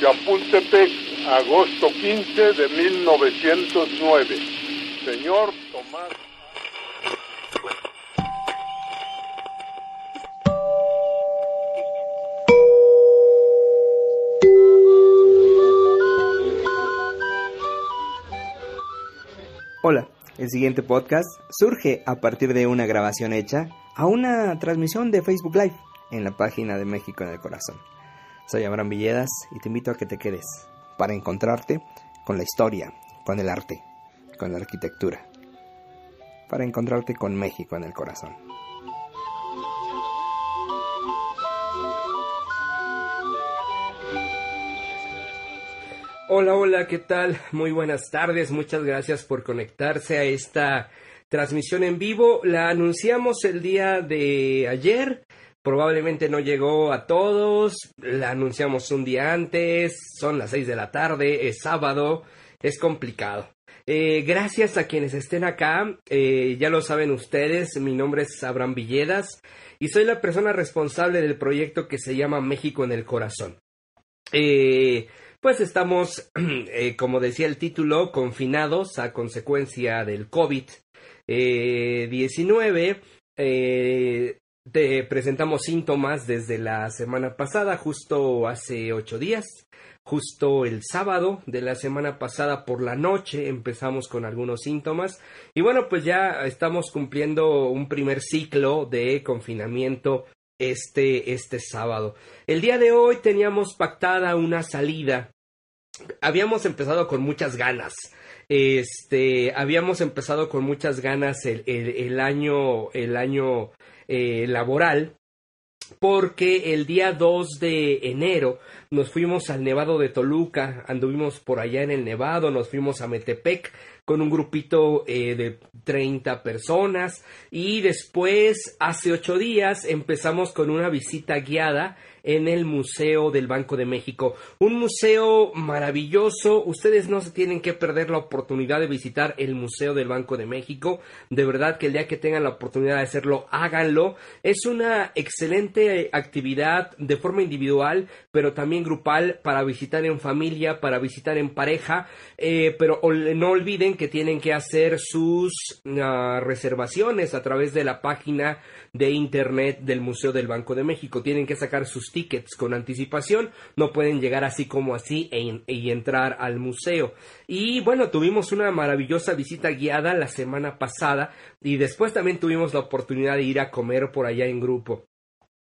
Chapultepec, agosto 15 de 1909. Señor Tomás. Hola, el siguiente podcast surge a partir de una grabación hecha a una transmisión de Facebook Live en la página de México en el Corazón. Soy Abraham Villedas y te invito a que te quedes para encontrarte con la historia, con el arte, con la arquitectura, para encontrarte con México en el corazón. Hola, hola, ¿qué tal? Muy buenas tardes, muchas gracias por conectarse a esta transmisión en vivo. La anunciamos el día de ayer, probablemente no llegó a todos, la anunciamos un día antes, son las seis de la tarde, es sábado, es complicado. Eh, gracias a quienes estén acá, eh, ya lo saben ustedes, mi nombre es Abraham Villedas y soy la persona responsable del proyecto que se llama México en el Corazón. Eh, pues estamos, como decía el título, confinados a consecuencia del COVID-19. Eh, te presentamos síntomas desde la semana pasada, justo hace ocho días. Justo el sábado de la semana pasada por la noche empezamos con algunos síntomas y bueno, pues ya estamos cumpliendo un primer ciclo de confinamiento este, este sábado. El día de hoy teníamos pactada una salida. Habíamos empezado con muchas ganas. Este, habíamos empezado con muchas ganas el, el, el año, el año eh, laboral porque el día 2 de enero nos fuimos al Nevado de Toluca, anduvimos por allá en el Nevado, nos fuimos a Metepec con un grupito eh, de 30 personas y después, hace ocho días, empezamos con una visita guiada en el Museo del Banco de México. Un museo maravilloso. Ustedes no se tienen que perder la oportunidad de visitar el Museo del Banco de México. De verdad que el día que tengan la oportunidad de hacerlo, háganlo. Es una excelente actividad de forma individual, pero también grupal para visitar en familia, para visitar en pareja. Eh, pero no olviden que tienen que hacer sus uh, reservaciones a través de la página de internet del Museo del Banco de México. Tienen que sacar sus tickets con anticipación, no pueden llegar así como así e, y entrar al museo. Y bueno, tuvimos una maravillosa visita guiada la semana pasada y después también tuvimos la oportunidad de ir a comer por allá en grupo.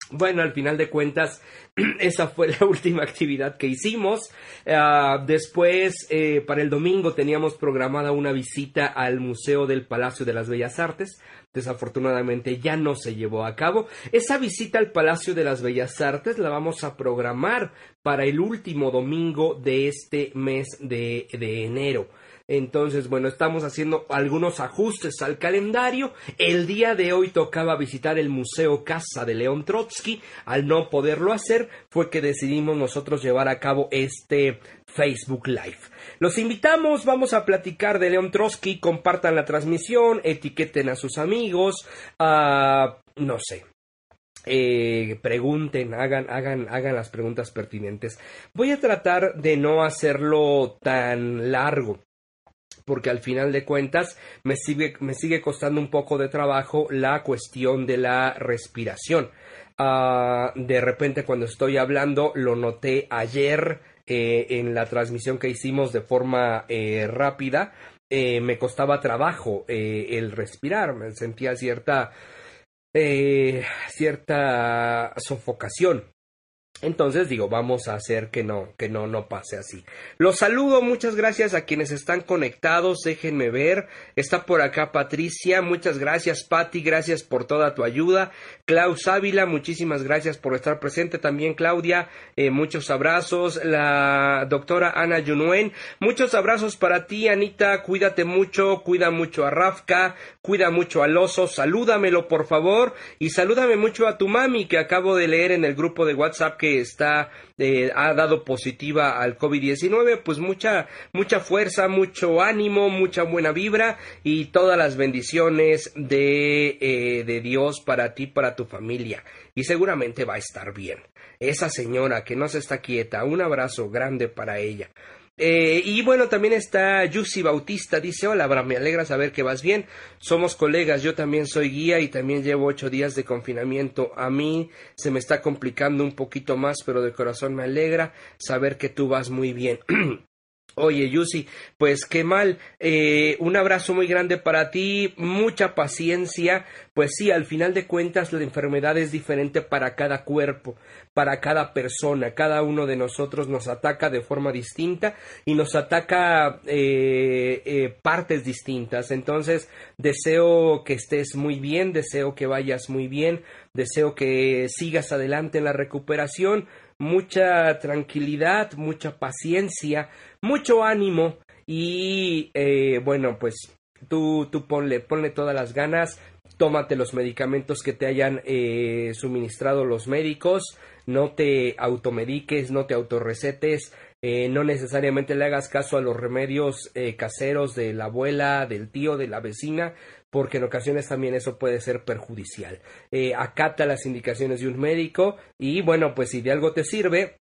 Bueno, al final de cuentas, esa fue la última actividad que hicimos. Uh, después, eh, para el domingo, teníamos programada una visita al Museo del Palacio de las Bellas Artes. Desafortunadamente ya no se llevó a cabo. Esa visita al Palacio de las Bellas Artes la vamos a programar para el último domingo de este mes de, de enero. Entonces, bueno, estamos haciendo algunos ajustes al calendario. El día de hoy tocaba visitar el Museo Casa de León Trotsky. Al no poderlo hacer, fue que decidimos nosotros llevar a cabo este Facebook Live. Los invitamos, vamos a platicar de León Trotsky, compartan la transmisión, etiqueten a sus amigos, uh, no sé, eh, pregunten, hagan, hagan, hagan las preguntas pertinentes. Voy a tratar de no hacerlo tan largo porque al final de cuentas me sigue, me sigue costando un poco de trabajo la cuestión de la respiración. Uh, de repente cuando estoy hablando, lo noté ayer eh, en la transmisión que hicimos de forma eh, rápida, eh, me costaba trabajo el respirar, me sentía cierta cierta sofocación. Entonces digo, vamos a hacer que no, que no, no pase así. Los saludo, muchas gracias a quienes están conectados, déjenme ver. Está por acá Patricia, muchas gracias Patti, gracias por toda tu ayuda. Klaus Ávila, muchísimas gracias por estar presente también Claudia, eh, muchos abrazos. La doctora Ana Yunuen, muchos abrazos para ti Anita, cuídate mucho, cuida mucho a Rafka, cuida mucho al oso, salúdamelo por favor y salúdame mucho a tu mami que acabo de leer en el grupo de WhatsApp que está eh, ha dado positiva al COVID-19, pues mucha mucha fuerza, mucho ánimo, mucha buena vibra y todas las bendiciones de, eh, de Dios para ti, para tu familia. Y seguramente va a estar bien. Esa señora que no se está quieta, un abrazo grande para ella. Eh, y bueno, también está Yusi Bautista, dice, hola Abraham, me alegra saber que vas bien, somos colegas, yo también soy guía y también llevo ocho días de confinamiento, a mí se me está complicando un poquito más, pero de corazón me alegra saber que tú vas muy bien. Oye, Yusi, pues qué mal. Eh, un abrazo muy grande para ti, mucha paciencia. Pues sí, al final de cuentas la enfermedad es diferente para cada cuerpo, para cada persona. Cada uno de nosotros nos ataca de forma distinta y nos ataca eh, eh, partes distintas. Entonces, deseo que estés muy bien, deseo que vayas muy bien, deseo que sigas adelante en la recuperación mucha tranquilidad, mucha paciencia, mucho ánimo y eh, bueno, pues tú, tú ponle, ponle todas las ganas, tómate los medicamentos que te hayan eh, suministrado los médicos, no te automediques, no te autorrecetes, eh, no necesariamente le hagas caso a los remedios eh, caseros de la abuela, del tío, de la vecina, porque en ocasiones también eso puede ser perjudicial. Eh, acata las indicaciones de un médico y bueno, pues si de algo te sirve,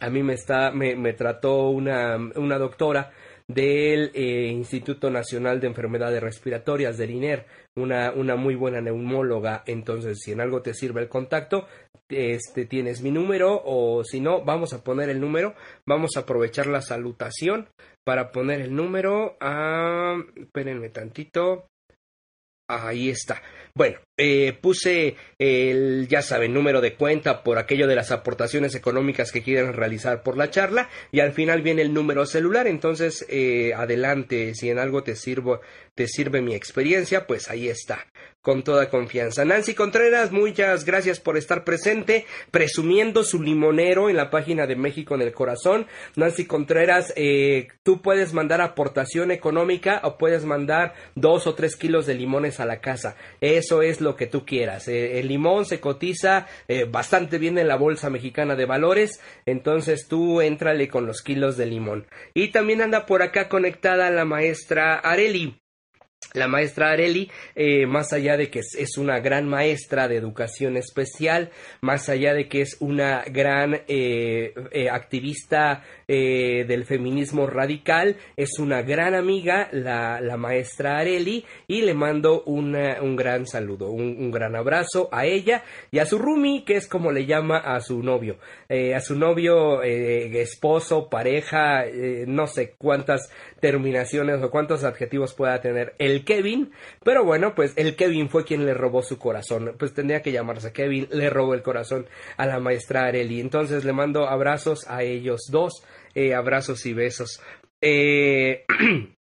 a mí me está, me, me trató una, una doctora del eh, Instituto Nacional de Enfermedades Respiratorias, del INER, una, una muy buena neumóloga. Entonces, si en algo te sirve el contacto, este, tienes mi número o si no, vamos a poner el número, vamos a aprovechar la salutación para poner el número. a espérenme tantito. Ahí está. Bueno, eh, puse el, ya saben, número de cuenta por aquello de las aportaciones económicas que quieren realizar por la charla y al final viene el número celular. Entonces, eh, adelante, si en algo te sirvo, te sirve mi experiencia, pues ahí está con toda confianza. Nancy Contreras, muchas gracias por estar presente, presumiendo su limonero en la página de México en el Corazón. Nancy Contreras, eh, tú puedes mandar aportación económica o puedes mandar dos o tres kilos de limones a la casa. Eso es lo que tú quieras. Eh, el limón se cotiza eh, bastante bien en la Bolsa Mexicana de Valores, entonces tú éntrale con los kilos de limón. Y también anda por acá conectada la maestra Areli. La maestra Areli, eh, más allá de que es, una gran maestra de educación especial, más allá de que es una gran eh, eh, activista del feminismo radical, es una gran amiga, la, la maestra Areli, y le mando un gran saludo, un, un, gran abrazo a ella y a su Rumi, que es como le llama a su novio, a su novio, esposo, pareja, no sé cuántas terminaciones o cuántos adjetivos pueda tener el Kevin, pero bueno, pues el Kevin fue quien le robó su corazón, pues tendría que llamarse Kevin, le robó el corazón a la maestra Areli, entonces le mando abrazos a ellos dos, eh, abrazos y besos. Eh,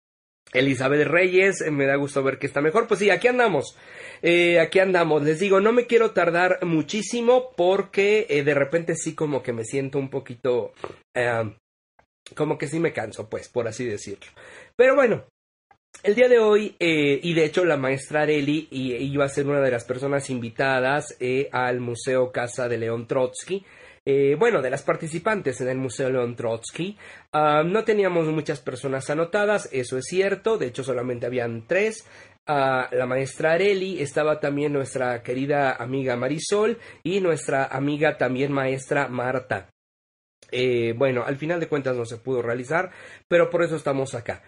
Elizabeth Reyes, me da gusto ver que está mejor. Pues sí, aquí andamos. Eh, aquí andamos. Les digo, no me quiero tardar muchísimo porque de repente sí como que me siento un poquito como que sí me canso, pues, por así decirlo. Pero bueno, el día de hoy, eh, y de hecho la maestra Areli iba a ser una de las personas invitadas eh, al Museo Casa de León Trotsky. Eh, bueno, de las participantes en el Museo León Trotsky. Ah, no teníamos muchas personas anotadas, eso es cierto, de hecho solamente habían tres. Ah, la maestra Areli, estaba también nuestra querida amiga Marisol y nuestra amiga también maestra Marta. Eh, bueno, al final de cuentas no se pudo realizar, pero por eso estamos acá.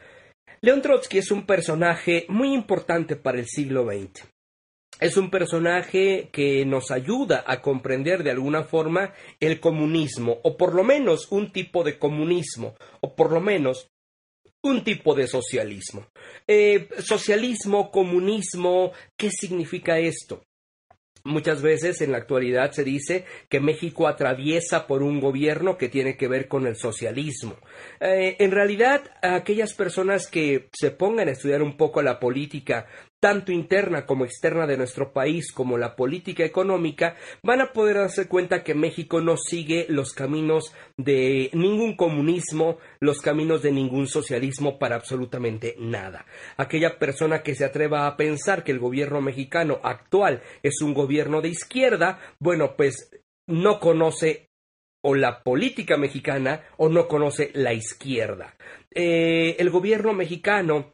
León Trotsky es un personaje muy importante para el siglo XX. Es un personaje que nos ayuda a comprender de alguna forma el comunismo, o por lo menos un tipo de comunismo, o por lo menos un tipo de socialismo. Eh, socialismo, comunismo, ¿qué significa esto? Muchas veces en la actualidad se dice que México atraviesa por un gobierno que tiene que ver con el socialismo. Eh, en realidad, aquellas personas que se pongan a estudiar un poco la política tanto interna como externa de nuestro país como la política económica, van a poder darse cuenta que México no sigue los caminos de ningún comunismo, los caminos de ningún socialismo para absolutamente nada. Aquella persona que se atreva a pensar que el gobierno mexicano actual es un gobierno de izquierda, bueno, pues no conoce o la política mexicana o no conoce la izquierda. Eh, el gobierno mexicano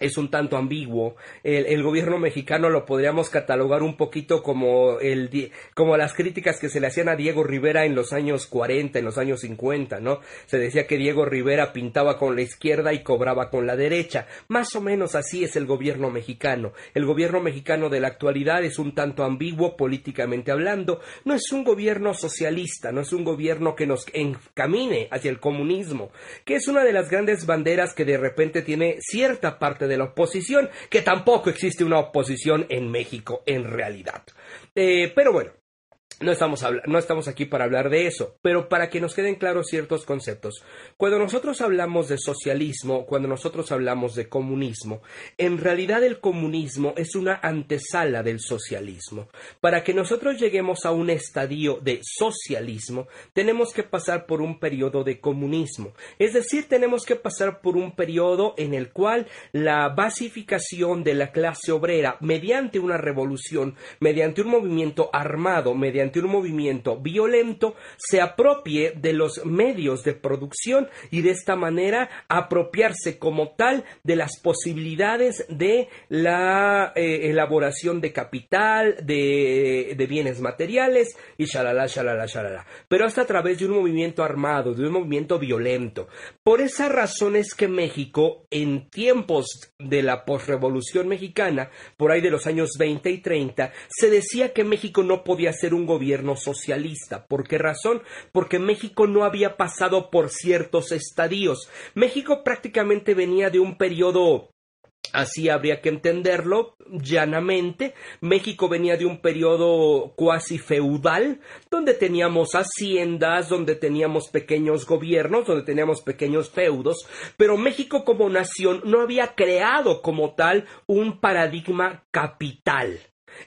es un tanto ambiguo. El, gobierno mexicano lo podríamos catalogar un poquito como, el, como las críticas que se le hacían a Diego Rivera en los años 40, en los años 50, ¿no? Se decía que Diego Rivera pintaba con la izquierda y cobraba con la derecha. Más o menos así es el gobierno mexicano. El gobierno mexicano de la actualidad es un tanto ambiguo políticamente hablando. No es un gobierno socialista, no es un gobierno que nos encamine hacia el comunismo, que es una de las grandes banderas que de repente tiene cierta parte de la oposición, que tampoco existe una oposición en México en realidad. Eh, pero bueno, no estamos, no estamos aquí para hablar de eso, pero para que nos queden claros ciertos conceptos. Cuando nosotros hablamos de socialismo, cuando nosotros hablamos de comunismo, en realidad el comunismo es una antesala del socialismo. Para que nosotros lleguemos a un estadio de socialismo, tenemos que pasar por un periodo de comunismo. Es decir, tenemos que pasar por un periodo en el cual la basificación de la clase obrera mediante una revolución, mediante un movimiento armado, mediante un movimiento violento se apropie de los medios de producción y de esta manera apropiarse como tal de las posibilidades de la eh, elaboración de capital, de, de, bienes materiales y shalala, shalala, shalala. Pero hasta a través de un movimiento armado, de un movimiento violento. Por esa razón es que México, en tiempos de la posrevolución mexicana, por ahí de los años 20 y 30, se decía que México no podía ser un gobierno socialista. ¿Por qué razón? Porque México no había pasado por ciertos estadios. México prácticamente venía de un periodo Así habría que entenderlo llanamente. México venía de un periodo cuasi feudal, donde teníamos haciendas, donde teníamos pequeños gobiernos, donde teníamos pequeños feudos, pero México como nación no había creado como tal un paradigma capital.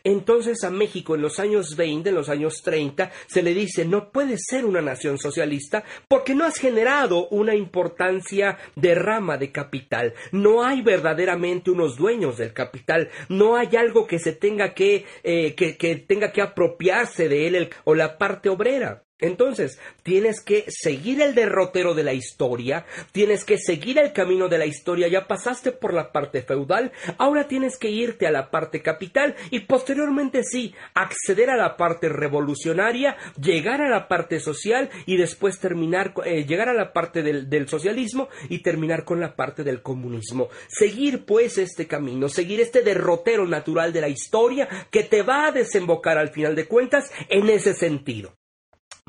Entonces a México en los años 20, en los años 30, se le dice no puedes ser una nación socialista porque no has generado una importancia de rama de capital. No hay verdaderamente unos dueños del capital. No hay algo que se tenga que, eh, que, que tenga que apropiarse de él o la parte obrera. Entonces, tienes que seguir el derrotero de la historia, tienes que seguir el camino de la historia, ya pasaste por la parte feudal, ahora tienes que irte a la parte capital y posteriormente sí, acceder a la parte revolucionaria, llegar a la parte social y después terminar, eh, llegar a la parte del, del socialismo y terminar con la parte del comunismo. Seguir pues este camino, seguir este derrotero natural de la historia que te va a desembocar al final de cuentas en ese sentido.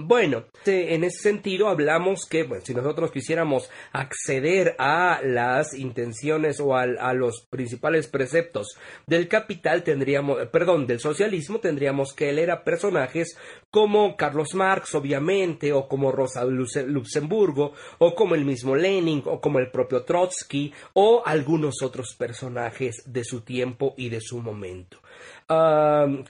Bueno, en ese sentido hablamos que si nosotros quisiéramos acceder a las intenciones o a, los principales preceptos del capital, tendríamos, perdón, del socialismo, tendríamos que leer a personajes como Carlos Marx, obviamente, o como Rosa Luxemburgo, o como el mismo Lenin, o como el propio Trotsky, o algunos otros personajes de su tiempo y de su momento.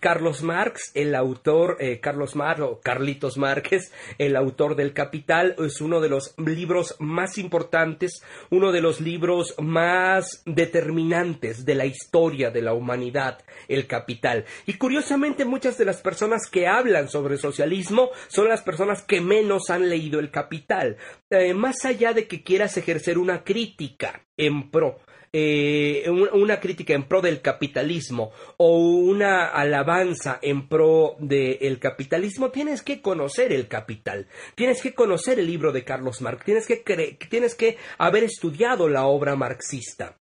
Carlos Marx, el autor, eh, Carlos Marx o Carlitos Márquez, el autor del Capital, es uno de los libros más importantes, uno de los libros más determinantes de la historia de la humanidad, el Capital. Y curiosamente muchas de las personas que hablan sobre socialismo son las personas que menos han leído el Capital. Eh, más allá de que quieras ejercer una crítica en pro eh, una crítica en pro del capitalismo o una alabanza en pro del capitalismo, tienes que conocer el capital, tienes que conocer el libro de Carlos Marx, tienes que, tienes que haber estudiado la obra marxista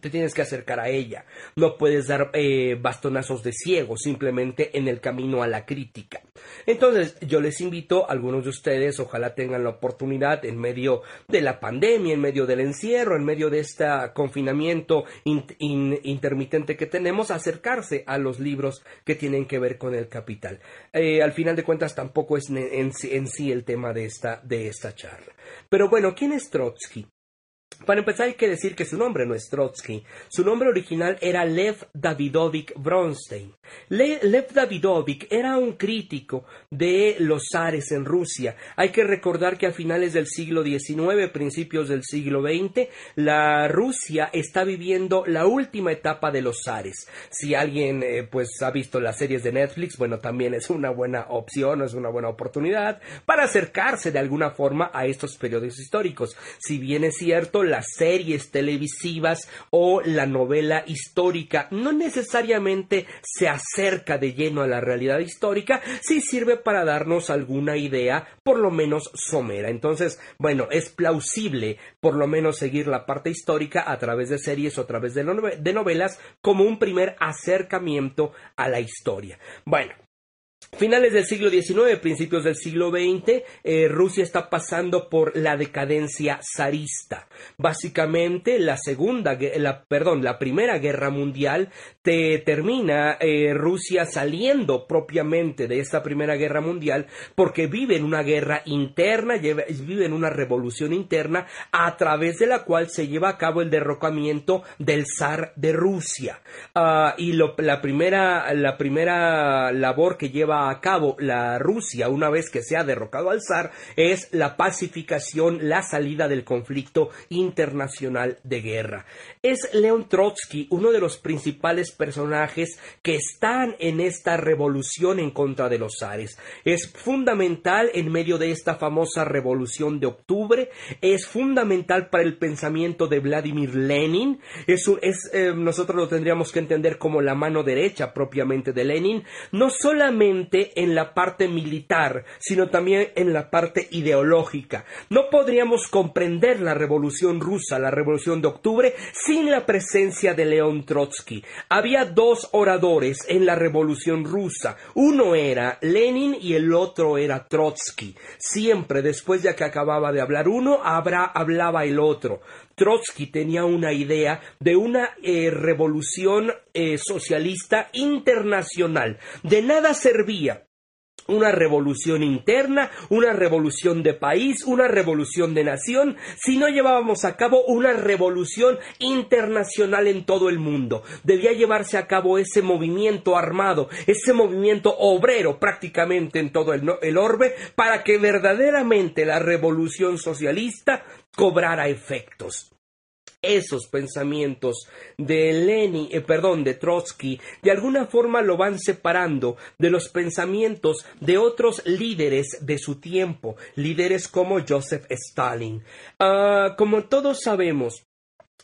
te tienes que acercar a ella. No puedes dar eh, bastonazos de ciego simplemente en el camino a la crítica. Entonces, yo les invito a algunos de ustedes, ojalá tengan la oportunidad en medio de la pandemia, en medio del encierro, en medio de este confinamiento intermitente que tenemos, acercarse a los libros que tienen que ver con el capital. Eh, al final de cuentas, tampoco es en, en sí el tema de esta, de esta charla. Pero bueno, ¿quién es Trotsky? Para empezar hay que decir que su nombre no es Trotsky, su nombre original era Lev Davidovich Bronstein. Lev Davidovich era un crítico de los zares en Rusia. Hay que recordar que a finales del siglo XIX, principios del siglo XX, la Rusia está viviendo la última etapa de los zares. Si alguien eh, pues ha visto las series de Netflix, bueno, también es una buena opción, es una buena oportunidad para acercarse de alguna forma a estos periodos históricos. Si bien es cierto, las series televisivas o la novela histórica no necesariamente se acerca de lleno a la realidad histórica, sí sirve para darnos alguna idea, por lo menos somera. Entonces, bueno, es plausible por lo menos seguir la parte histórica a través de series o a través de, de novelas como un primer acercamiento a la historia. Bueno, Finales del siglo XIX, principios del siglo XX, eh, Rusia está pasando por la decadencia zarista. Básicamente, la segunda, la, perdón, la primera guerra mundial te termina eh, Rusia saliendo propiamente de esta primera guerra mundial porque vive en una guerra interna, vive en una revolución interna a través de la cual se lleva a cabo el derrocamiento del zar de Rusia. Ah, y la primera, la primera labor que lleva a cabo la Rusia una vez que se ha derrocado al zar es la pacificación, la salida del conflicto internacional de guerra. Es León Trotsky uno de los principales personajes que están en esta revolución en contra de los zares. Es fundamental en medio de esta famosa revolución de octubre, es fundamental para el pensamiento de Vladimir Lenin, es, es eh, nosotros lo tendríamos que entender como la mano derecha propiamente de Lenin, no solamente en la parte militar, sino también en la parte ideológica. No podríamos comprender la revolución rusa, la revolución de octubre, sin la presencia de León Trotsky. Había dos oradores en la revolución rusa. Uno era Lenin y el otro era Trotsky. Siempre después de que acababa de hablar uno, hablaba el otro. Trotsky tenía una idea de una eh, revolución eh, socialista internacional. De nada servía una revolución interna, una revolución de país, una revolución de nación, si no llevábamos a cabo una revolución internacional en todo el mundo. Debía llevarse a cabo ese movimiento armado, ese movimiento obrero prácticamente en todo el, el orbe, para que verdaderamente la revolución socialista cobrara efectos esos pensamientos de Lenin, eh, perdón, de Trotsky, de alguna forma lo van separando de los pensamientos de otros líderes de su tiempo, líderes como Joseph Stalin. Ah, como todos sabemos,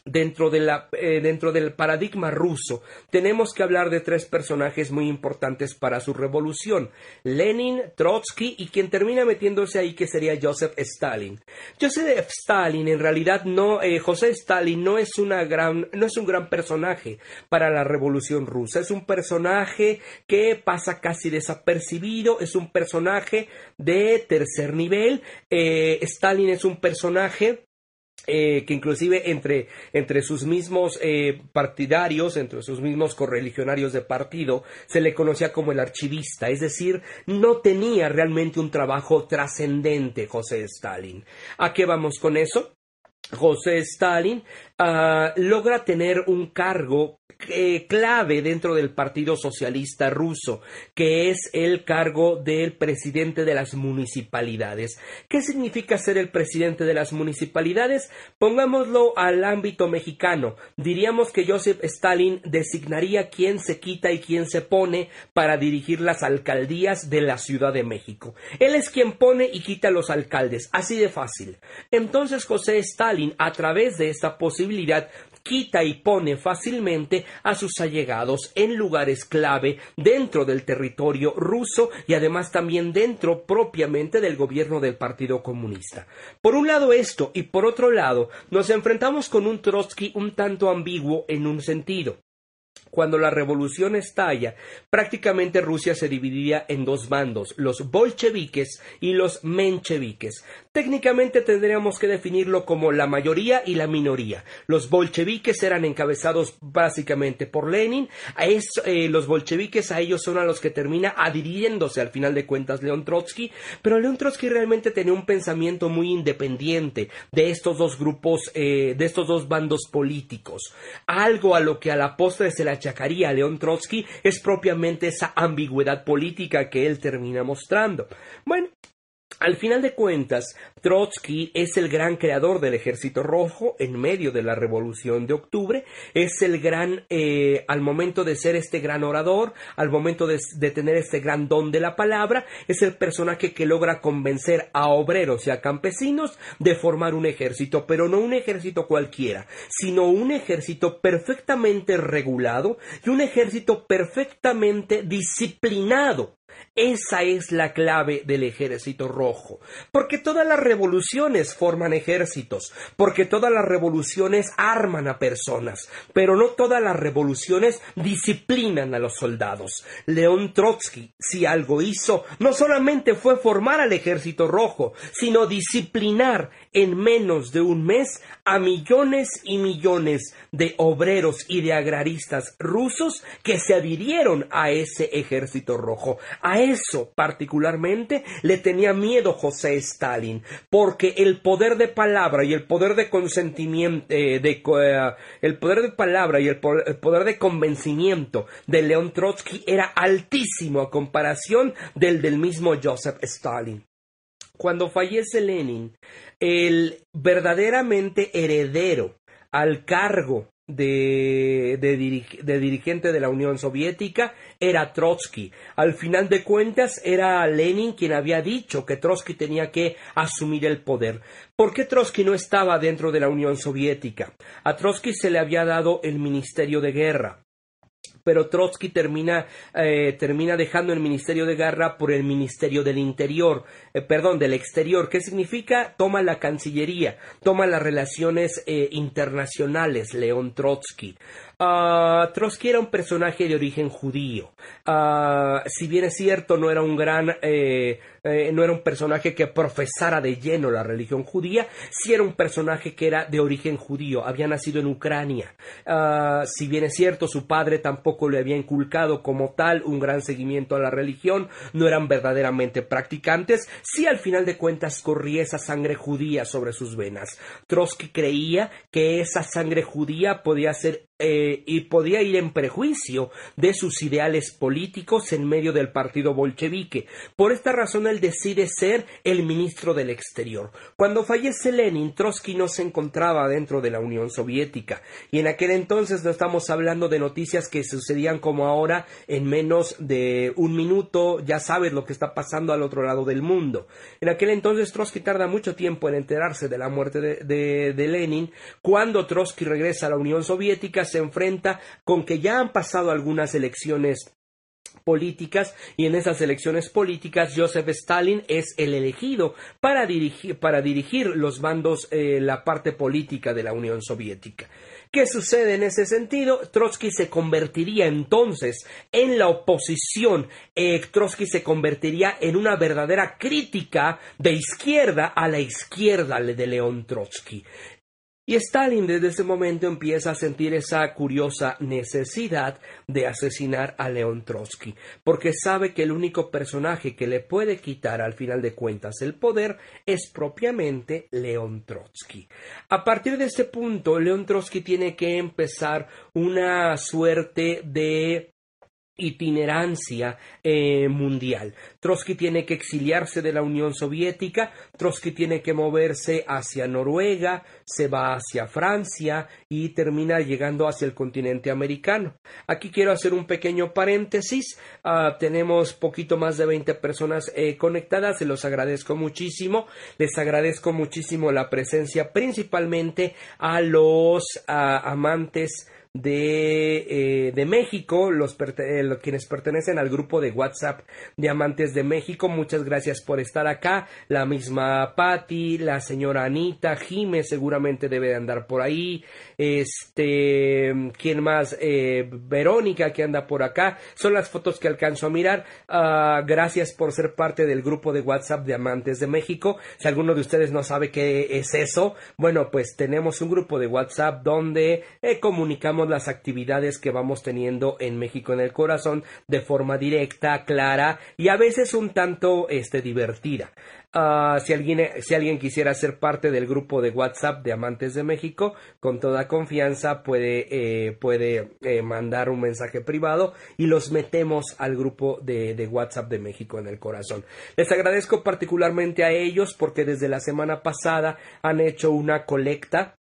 Dentro, de la, eh, dentro, del paradigma ruso, tenemos que hablar de tres personajes muy importantes para su revolución: Lenin, Trotsky y quien termina metiéndose ahí, que sería Joseph Stalin. Joseph Stalin, en realidad, no, eh, José Stalin no es, una gran, no es un gran personaje para la revolución rusa. Es un personaje que pasa casi desapercibido, es un personaje de tercer nivel. Eh, Stalin es un personaje eh, que inclusive entre, entre sus mismos eh, partidarios, entre sus mismos correligionarios de partido, se le conocía como el archivista, es decir, no tenía realmente un trabajo trascendente José Stalin. ¿A qué vamos con eso? José Stalin ah, logra tener un cargo eh, clave dentro del Partido Socialista ruso, que es el cargo del presidente de las municipalidades. ¿Qué significa ser el presidente de las municipalidades? Pongámoslo al ámbito mexicano. Diríamos que Joseph Stalin designaría quién se quita y quién se pone para dirigir las alcaldías de la Ciudad de México. Él es quien pone y quita a los alcaldes, así de fácil. Entonces José Stalin, a través de esta posibilidad, quita y pone fácilmente a sus allegados en lugares clave dentro del territorio ruso y además también dentro propiamente del gobierno del Partido Comunista. Por un lado esto y por otro lado nos enfrentamos con un Trotsky un tanto ambiguo en un sentido. Cuando la revolución estalla, prácticamente Rusia se dividía en dos bandos, los bolcheviques y los mencheviques. Técnicamente tendríamos que definirlo como la mayoría y la minoría. Los bolcheviques eran encabezados básicamente por Lenin, eh, los bolcheviques a ellos son a los que termina adhiriéndose al final de cuentas León Trotsky, pero León Trotsky realmente tenía un pensamiento muy independiente de estos dos grupos, eh, de estos dos bandos políticos. Algo a lo que a la postre se le achacaría a León Trotsky es propiamente esa ambigüedad política que él termina mostrando. Bueno, al final de cuentas, Trotsky es el gran creador del Ejército Rojo en medio de la Revolución de Octubre, es el gran, eh, al momento de ser este gran orador, al momento de, de, tener este gran don de la palabra, es el personaje que logra convencer a obreros y a campesinos de formar un ejército, pero no un ejército cualquiera, sino un ejército perfectamente regulado y un ejército perfectamente disciplinado esa es la clave del ejército rojo. Porque todas las revoluciones forman ejércitos, porque todas las revoluciones arman a personas, pero no todas las revoluciones disciplinan a los soldados. León Trotsky, si algo hizo, no solamente fue formar al ejército rojo, sino disciplinar en menos de un mes a millones y millones de obreros y de agraristas rusos que se adhirieron a ese ejército rojo. A eso particularmente le tenía miedo José Stalin, porque el poder de palabra y el poder de consentimiento, eh, de, eh, el poder de palabra y el poder de convencimiento de León Trotsky era altísimo a comparación del del mismo Joseph Stalin. Cuando fallece Lenin, el verdaderamente heredero al cargo de, de, dirigente de la Unión Soviética era Trotsky. Al final de cuentas era Lenin quien había dicho que Trotsky tenía que asumir el poder. ¿Por qué Trotsky no estaba dentro de la Unión Soviética? A Trotsky se le había dado el Ministerio de Guerra pero Trotsky termina, eh, termina dejando el Ministerio de Guerra por el Ministerio del Interior, eh, perdón, del Exterior. ¿Qué significa? Toma la Cancillería, toma las relaciones eh, internacionales, León Trotsky. Uh, Trotsky era un personaje de origen judío. Uh, si bien es cierto, no era un gran, eh, no era un personaje que profesara de lleno la religión judía, sí era un personaje que era de origen judío, había nacido en Ucrania. Uh, si bien es cierto, su padre tampoco le había inculcado como tal un gran seguimiento a la religión, no eran verdaderamente practicantes, sí al final de cuentas corría esa sangre judía sobre sus venas. Trotsky creía que esa sangre judía podía ser eh, y podía ir en prejuicio de sus ideales políticos en medio del partido bolchevique. Por esta razón él decide ser el ministro del Exterior. Cuando fallece Lenin, Trotsky no se encontraba dentro de la Unión Soviética y en aquel entonces no estamos hablando de noticias que sucedían como ahora en menos de un minuto, ya sabes lo que está pasando al otro lado del mundo. En aquel entonces Trotsky tarda mucho tiempo en enterarse de la muerte de, de Lenin. Cuando Trotsky regresa a la Unión Soviética se enfrenta con que ya han pasado algunas elecciones políticas y en esas elecciones políticas Joseph Stalin es el elegido para dirigir, para dirigir los bandos, eh, la parte política de la Unión Soviética. ¿Qué sucede en ese sentido? Trotsky se convertiría entonces en la oposición. Eh, Trotsky se convertiría en una verdadera crítica de izquierda a la izquierda de León Trotsky. Y Stalin desde ese momento empieza a sentir esa curiosa necesidad de asesinar a León Trotsky, porque sabe que el único personaje que le puede quitar al final de cuentas el poder es propiamente León Trotsky. A partir de este punto, León Trotsky tiene que empezar una suerte de itinerancia eh, mundial. Trotsky tiene que exiliarse de la Unión Soviética, Trotsky tiene que moverse hacia Noruega, se va hacia Francia y termina llegando hacia el continente americano. Aquí quiero hacer un pequeño paréntesis. Ah, tenemos poquito más de 20 personas eh, conectadas, se los agradezco muchísimo. Les agradezco muchísimo la presencia, principalmente a los ah, amantes de, de México, los, quienes pertenecen al grupo de WhatsApp Diamantes de México. Muchas gracias por estar acá. La misma Patti, la señora Anita, Jime seguramente debe de andar por ahí. Este, ¿quién más? Verónica que anda por acá. Son las fotos que alcanzo a mirar. Ah, gracias por ser parte del grupo de WhatsApp de Amantes de México. Si alguno de ustedes no sabe qué es eso, bueno, pues tenemos un grupo de WhatsApp donde eh, comunicamos las actividades que vamos teniendo en México en el corazón de forma directa, clara y a veces un tanto este, divertida. Ah, si, alguien, si alguien quisiera ser parte del grupo de WhatsApp de Amantes de México, con toda confianza puede, eh, puede eh, mandar un mensaje privado y los metemos al grupo de, de, WhatsApp de México en el corazón. Les agradezco particularmente a ellos porque desde la semana pasada han hecho una colecta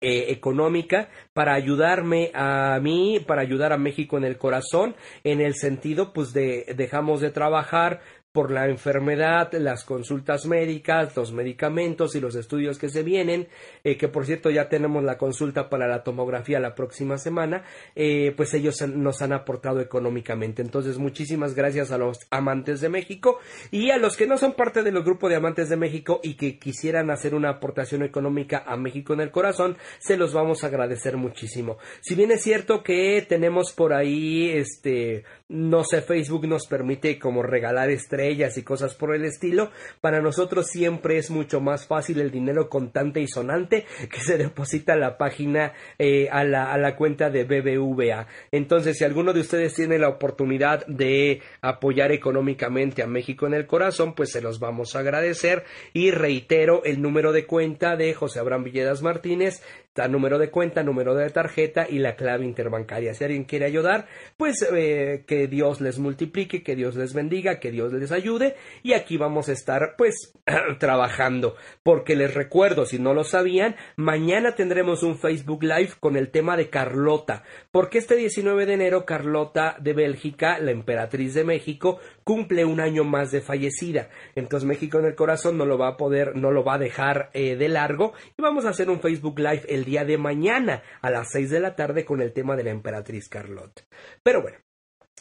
eh, económica para ayudarme a mí, para ayudar a México en el corazón, en el sentido pues de dejamos de trabajar por la enfermedad, las consultas médicas, los medicamentos y los estudios que se vienen, eh, que por cierto ya tenemos la consulta para la tomografía la próxima semana, eh, pues ellos nos han aportado económicamente. Entonces, muchísimas gracias a los amantes de México y a los que no son parte del grupo de amantes de México y que quisieran hacer una aportación económica a México en el corazón, se los vamos a agradecer muchísimo. Si bien es cierto que tenemos por ahí, este, no sé, Facebook nos permite como regalar estrellas y cosas por el estilo. Para nosotros siempre es mucho más fácil el dinero contante y sonante que se deposita a la página, eh, a, la, a la cuenta de BBVA. Entonces, si alguno de ustedes tiene la oportunidad de apoyar económicamente a México en el corazón, pues se los vamos a agradecer. Y reitero el número de cuenta de José Abraham Villedas Martínez, número de cuenta, número de tarjeta y la clave interbancaria. Si alguien quiere ayudar, pues eh, que Dios les multiplique, que Dios les bendiga, que Dios les ayude y aquí vamos a estar pues trabajando. Porque les recuerdo, si no lo sabían, mañana tendremos un Facebook Live con el tema de Carlota. Porque este 19 de enero Carlota de Bélgica, la emperatriz de México, cumple un año más de fallecida. Entonces México en el corazón no lo va a poder, no lo va a dejar eh, de largo y vamos a hacer un Facebook Live el día de mañana a las 6 de la tarde con el tema de la emperatriz Carlota. Pero bueno,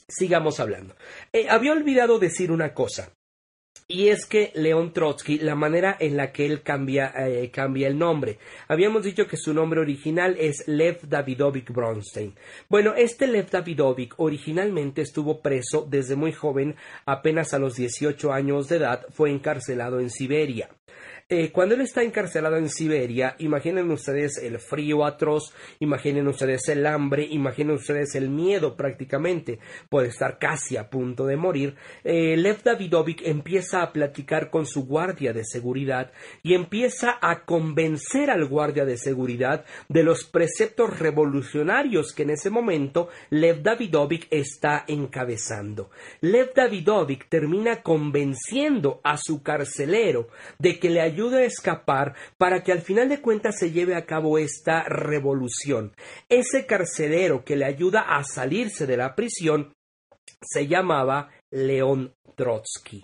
sigamos hablando. Eh, había olvidado decir una cosa. Y es que León Trotsky, la manera en la que él cambia, eh, cambia el nombre. Habíamos dicho que su nombre original es Lev Davidovich Bronstein. Bueno, este Lev Davidovich originalmente estuvo preso desde muy joven, apenas a los 18 años de edad, fue encarcelado en Siberia. Eh, cuando él está encarcelado en Siberia, imaginen ustedes el frío atroz, imaginen ustedes el hambre, imaginen ustedes el miedo prácticamente por estar casi a punto de morir. Eh, Lev Davidovich empieza a platicar con su guardia de seguridad y empieza a convencer al guardia de seguridad de los preceptos revolucionarios que en ese momento Lev Davidovich está encabezando. Lev Davidovich termina convenciendo a su carcelero de que le ayude a escapar para que al final de cuentas se lleve a cabo esta revolución. Ese carcelero que le ayuda a salirse de la prisión se llamaba León Trotsky.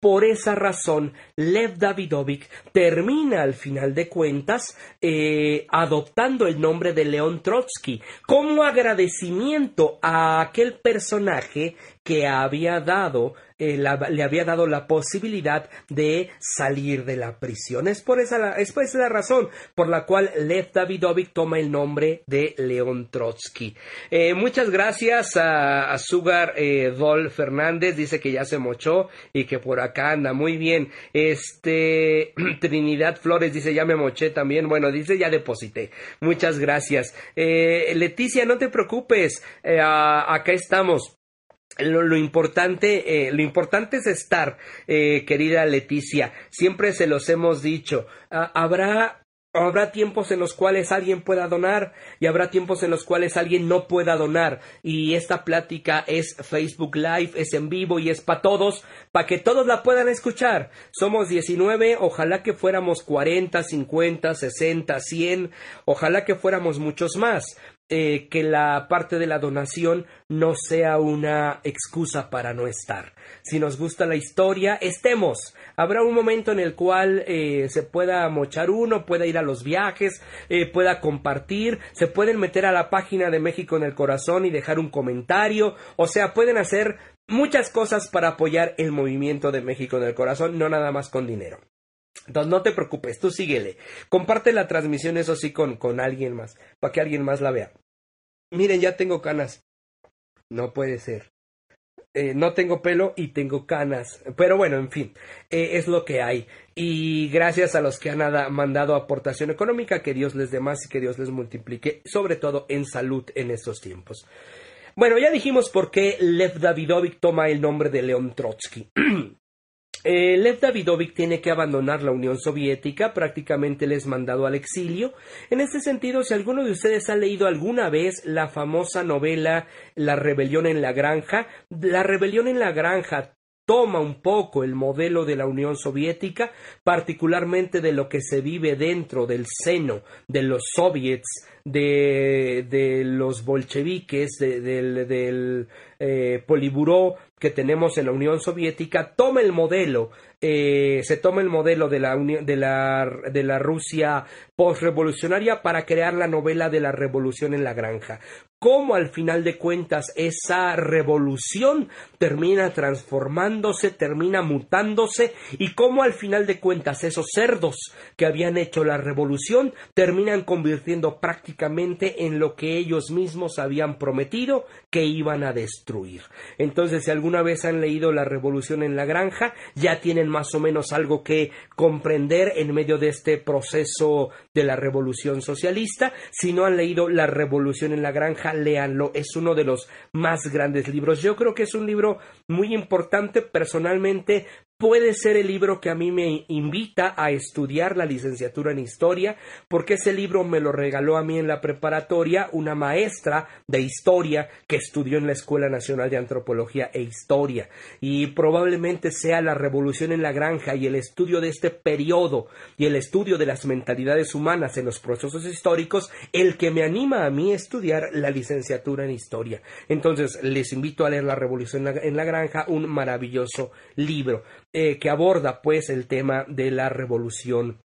Por esa razón, Lev Davidovich termina al final de cuentas eh, adoptando el nombre de León Trotsky como agradecimiento a aquel personaje que había dado eh, le había dado la posibilidad de salir de la prisión. Es por esa, es por esa la razón por la cual Lev Davidovich toma el nombre de León Trotsky. Eh, muchas gracias a, Sugar eh, Dol Fernández, dice que ya se mochó y que por acá anda muy bien. Este Trinidad Flores dice ya me moché también. Bueno, dice ya deposité. Muchas gracias. Leticia, no te preocupes, acá estamos. Lo, importante, eh, lo importante es estar, eh, querida Leticia. Siempre se los hemos dicho. Ah, habrá Habrá tiempos en los cuales alguien pueda donar y habrá tiempos en los cuales alguien no pueda donar. Y esta plática es Facebook Live, es en vivo y es para todos, para que todos la puedan escuchar. Somos 19, ojalá que fuéramos 40, 50, 60, 100, ojalá que fuéramos muchos más. Eh, que la parte de la donación no sea una excusa para no estar. Si nos gusta la historia, estemos. Habrá un momento en el cual eh, se pueda mochar uno, pueda ir a los viajes, eh, pueda compartir, se pueden meter a la página de México en el corazón y dejar un comentario, o sea, pueden hacer muchas cosas para apoyar el movimiento de México en el corazón, no nada más con dinero. Entonces no te preocupes, tú síguele. Comparte la transmisión, eso sí, con, con alguien más, para que alguien más la vea. Miren, ya tengo canas. No puede ser. Eh, no tengo pelo y tengo canas. Pero bueno, en fin, eh, es lo que hay. Y gracias a los que han mandado aportación económica, que Dios les dé más y que Dios les multiplique, sobre todo en salud en estos tiempos. Bueno, ya dijimos por qué Lev Davidovich toma el nombre de León Trotsky. Eh, Lev Davidovich tiene que abandonar la Unión Soviética, prácticamente le es mandado al exilio. En este sentido, si alguno de ustedes ha leído alguna vez la famosa novela La rebelión en la granja, la rebelión en la granja toma un poco el modelo de la Unión Soviética, particularmente de lo que se vive dentro del seno de los soviets, de, los bolcheviques, del, del eh, Poliburó que tenemos en la Unión Soviética, toma el modelo eh, se toma el modelo de la, de la, de la Rusia postrevolucionaria para crear la novela de la revolución en la granja. Cómo al final de cuentas esa revolución termina transformándose, termina mutándose y cómo al final de cuentas esos cerdos que habían hecho la revolución terminan convirtiendo prácticamente en lo que ellos mismos habían prometido que iban a destruir. Entonces, si alguna vez han leído La revolución en la granja, ya tienen más o menos algo que comprender en medio de este proceso de la revolución socialista. Si no han leído La revolución en la granja, léanlo. Es uno de los más grandes libros. Yo creo que es un libro muy importante personalmente puede ser el libro que a mí me invita a estudiar la licenciatura en historia, porque ese libro me lo regaló a mí en la preparatoria una maestra de historia que estudió en la Escuela Nacional de Antropología e Historia. Y probablemente sea la revolución en la granja y el estudio de este periodo y el estudio de las mentalidades humanas en los procesos históricos el que me anima a mí a estudiar la licenciatura en historia. Entonces, les invito a leer La revolución en la granja, un maravilloso libro. Eh, que aborda pues el tema de la revolución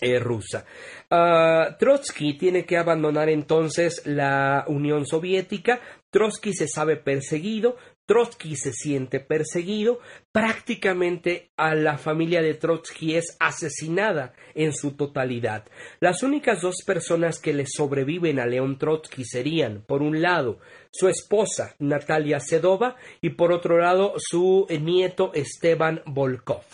eh, rusa. Ah, Trotsky tiene que abandonar entonces la Unión Soviética. Trotsky se sabe perseguido, Trotsky se siente perseguido, prácticamente a la familia de Trotsky es asesinada en su totalidad. Las únicas dos personas que le sobreviven a León Trotsky serían, por un lado, su esposa Natalia Sedova y por otro lado su nieto Esteban Volkov.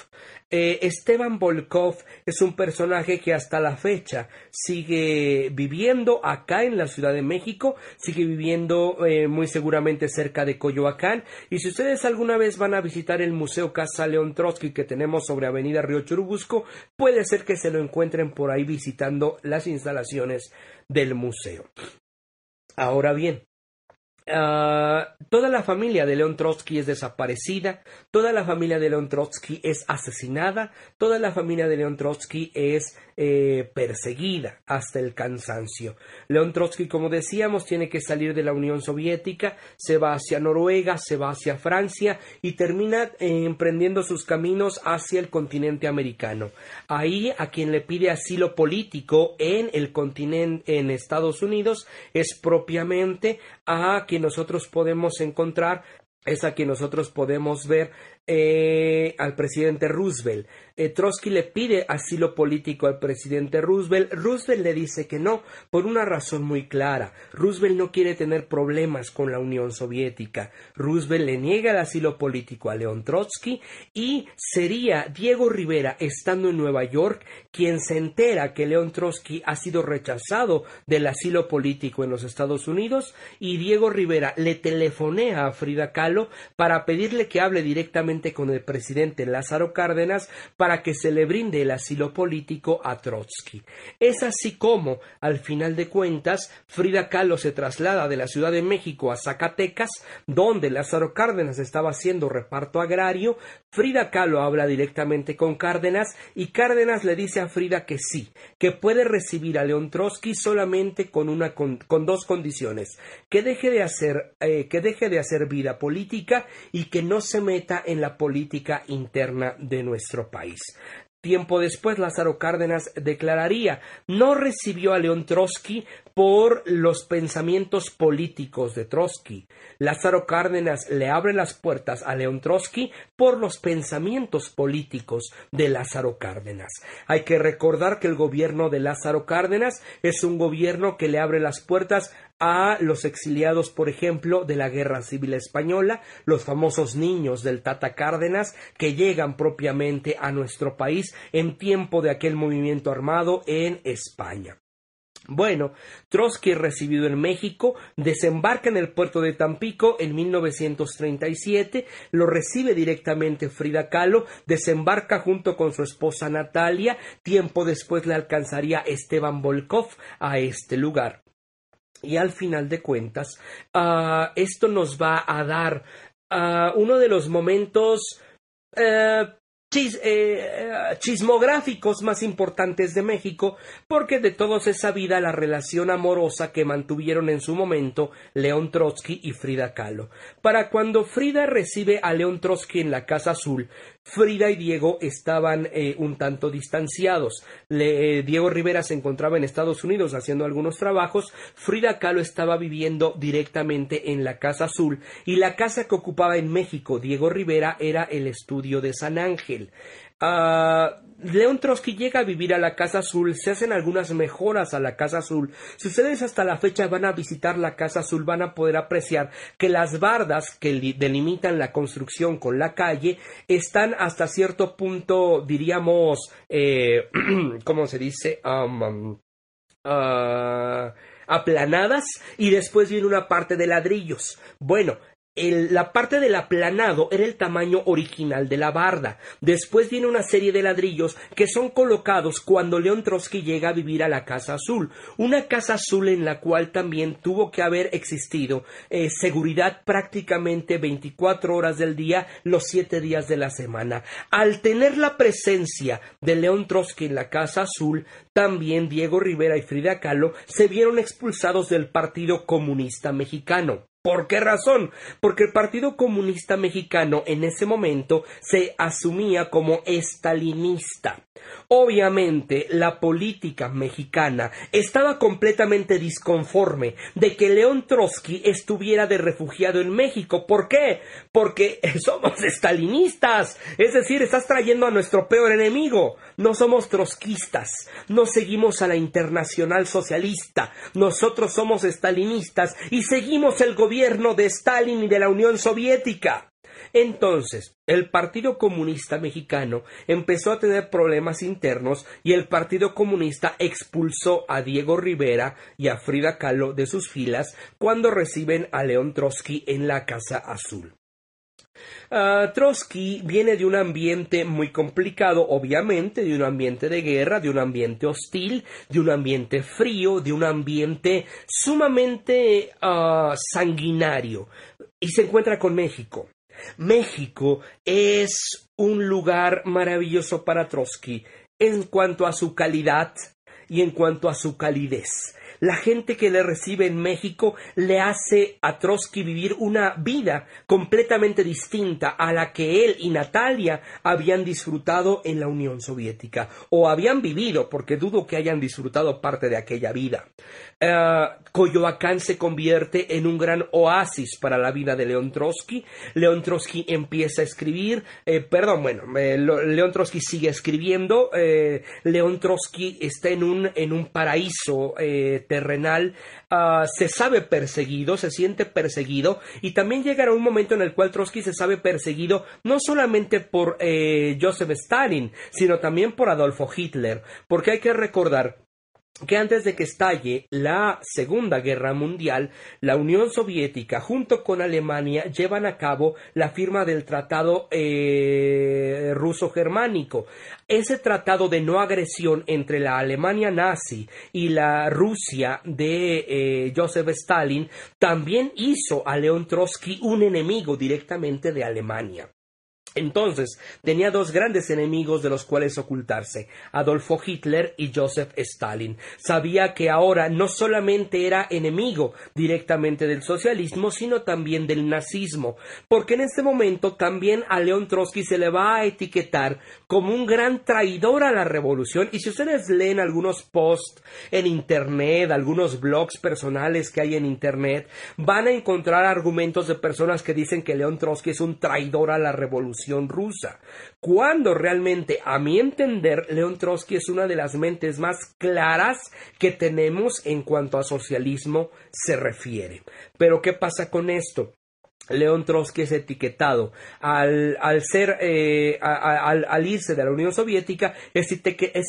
Eh, Esteban Volkov es un personaje que hasta la fecha sigue viviendo acá en la Ciudad de México, sigue viviendo eh, muy seguramente cerca de Coyoacán. Y si ustedes alguna vez van a visitar el Museo Casa León Trotsky que tenemos sobre Avenida Río Churubusco, puede ser que se lo encuentren por ahí visitando las instalaciones del museo. Ahora bien, Ah, toda la familia de León Trotsky es desaparecida, toda la familia de León Trotsky es asesinada, toda la familia de León Trotsky es eh, perseguida hasta el cansancio. León Trotsky, como decíamos, tiene que salir de la Unión Soviética, se va hacia Noruega, se va hacia Francia y termina eh, emprendiendo sus caminos hacia el continente americano. Ahí a quien le pide asilo político en el continente, en Estados Unidos, es propiamente a quien nosotros podemos encontrar es a quien nosotros podemos ver eh, al presidente Roosevelt. Eh, Trotsky le pide asilo político al presidente Roosevelt. Roosevelt le dice que no, por una razón muy clara. Roosevelt no quiere tener problemas con la Unión Soviética. Roosevelt le niega el asilo político a León Trotsky y sería Diego Rivera, estando en Nueva York, quien se entera que León Trotsky ha sido rechazado del asilo político en los Estados Unidos y Diego Rivera le telefonea a Frida Kahlo para pedirle que hable directamente con el presidente Lázaro Cárdenas para que se le brinde el asilo político a Trotsky. Es así como, al final de cuentas, Frida Kahlo se traslada de la Ciudad de México a Zacatecas, donde Lázaro Cárdenas estaba haciendo reparto agrario. Frida Kahlo habla directamente con Cárdenas y Cárdenas le dice a Frida que sí, que puede recibir a León Trotsky solamente con, una, con, dos condiciones, que deje, de hacer, eh, que deje de hacer vida política y que no se meta en la política interna de nuestro país. Tiempo después, Lázaro Cárdenas declararía no recibió a León Trotsky por los pensamientos políticos de Trotsky. Lázaro Cárdenas le abre las puertas a León Trotsky por los pensamientos políticos de Lázaro Cárdenas. Hay que recordar que el gobierno de Lázaro Cárdenas es un gobierno que le abre las puertas a los exiliados, por ejemplo, de la Guerra Civil Española, los famosos niños del Tata Cárdenas que llegan propiamente a nuestro país en tiempo de aquel movimiento armado en España. Bueno, Trotsky, recibido en México, desembarca en el puerto de Tampico en 1937, lo recibe directamente Frida Kahlo, desembarca junto con su esposa Natalia, tiempo después le alcanzaría Esteban Volkov a este lugar. Y al final de cuentas, ah, esto nos va a dar ah, uno de los momentos eh, eh, chismográficos más importantes de México, porque de todos es sabida la relación amorosa que mantuvieron en su momento León Trotsky y Frida Kahlo. Para cuando Frida recibe a León Trotsky en la Casa Azul, Frida y Diego estaban eh, un tanto distanciados. Eh, Diego Rivera se encontraba en Estados Unidos haciendo algunos trabajos. Frida Kahlo estaba viviendo directamente en la Casa Azul y la casa que ocupaba en México Diego Rivera era el estudio de San Ángel. Ah, León Trotsky llega a vivir a la Casa Azul, se hacen algunas mejoras a la Casa Azul. Si ustedes hasta la fecha van a visitar la Casa Azul, van a poder apreciar que las bardas que delimitan la construcción con la calle están hasta cierto punto, diríamos, eh, ¿cómo se dice? Ah, aplanadas y después viene una parte de ladrillos. Bueno, la parte del aplanado era el tamaño original de la barda. Después viene una serie de ladrillos que son colocados cuando León Trotsky llega a vivir a la Casa Azul. Una Casa Azul en la cual también tuvo que haber existido eh, seguridad prácticamente 24 horas del día, los 7 días de la semana. Al tener la presencia de León Trotsky en la Casa Azul, también Diego Rivera y Frida Kahlo se vieron expulsados del Partido Comunista Mexicano. ¿Por qué razón? Porque el Partido Comunista Mexicano en ese momento se asumía como estalinista. Obviamente, la política mexicana estaba completamente disconforme de que León Trotsky estuviera de refugiado en México. ¿Por qué? Porque somos estalinistas. Es decir, estás trayendo a nuestro peor enemigo. No somos trotskistas. No seguimos a la internacional socialista. Nosotros somos estalinistas y seguimos el gobierno de Stalin y de la Unión Soviética. Entonces, el Partido Comunista Mexicano empezó a tener problemas internos y el Partido Comunista expulsó a Diego Rivera y a Frida Kahlo de sus filas cuando reciben a León Trotsky en la Casa Azul. Uh, Trotsky viene de un ambiente muy complicado, obviamente, de un ambiente de guerra, de un ambiente hostil, de un ambiente frío, de un ambiente sumamente uh, sanguinario. Y se encuentra con México. México es un lugar maravilloso para Trotsky en cuanto a su calidad y en cuanto a su calidez. La gente que le recibe en México le hace a Trotsky vivir una vida completamente distinta a la que él y Natalia habían disfrutado en la Unión Soviética o habían vivido, porque dudo que hayan disfrutado parte de aquella vida. Uh, Coyoacán se convierte en un gran oasis para la vida de León Trotsky. León Trotsky empieza a escribir, eh, perdón, bueno, eh, León Trotsky sigue escribiendo. León Trotsky está en un, en un paraíso terrenal, ah, se sabe perseguido, se siente perseguido, y también llegará un momento en el cual Trotsky se sabe perseguido no solamente por eh, Joseph Stalin, sino también por Adolfo Hitler, porque hay que recordar que antes de que estalle la Segunda Guerra Mundial, la Unión Soviética junto con Alemania llevan a cabo la firma del Tratado eh, ruso-germánico. Ese tratado de no agresión entre la Alemania nazi y la Rusia de eh, Joseph Stalin también hizo a León Trotsky un enemigo directamente de Alemania. Entonces, tenía dos grandes enemigos de los cuales ocultarse, Adolfo Hitler y Joseph Stalin. Sabía que ahora no solamente era enemigo directamente del socialismo, sino también del nazismo, porque en este momento también a León Trotsky se le va a etiquetar como un gran traidor a la revolución, y si ustedes leen algunos posts en Internet, algunos blogs personales que hay en Internet, van a encontrar argumentos de personas que dicen que León Trotsky es un traidor a la revolución rusa, cuando realmente, a mi entender, León Trotsky es una de las mentes más claras que tenemos en cuanto a socialismo se refiere. Pero ¿qué pasa con esto? León Trotsky es etiquetado. Al, al ser eh, al, irse de la Unión Soviética es,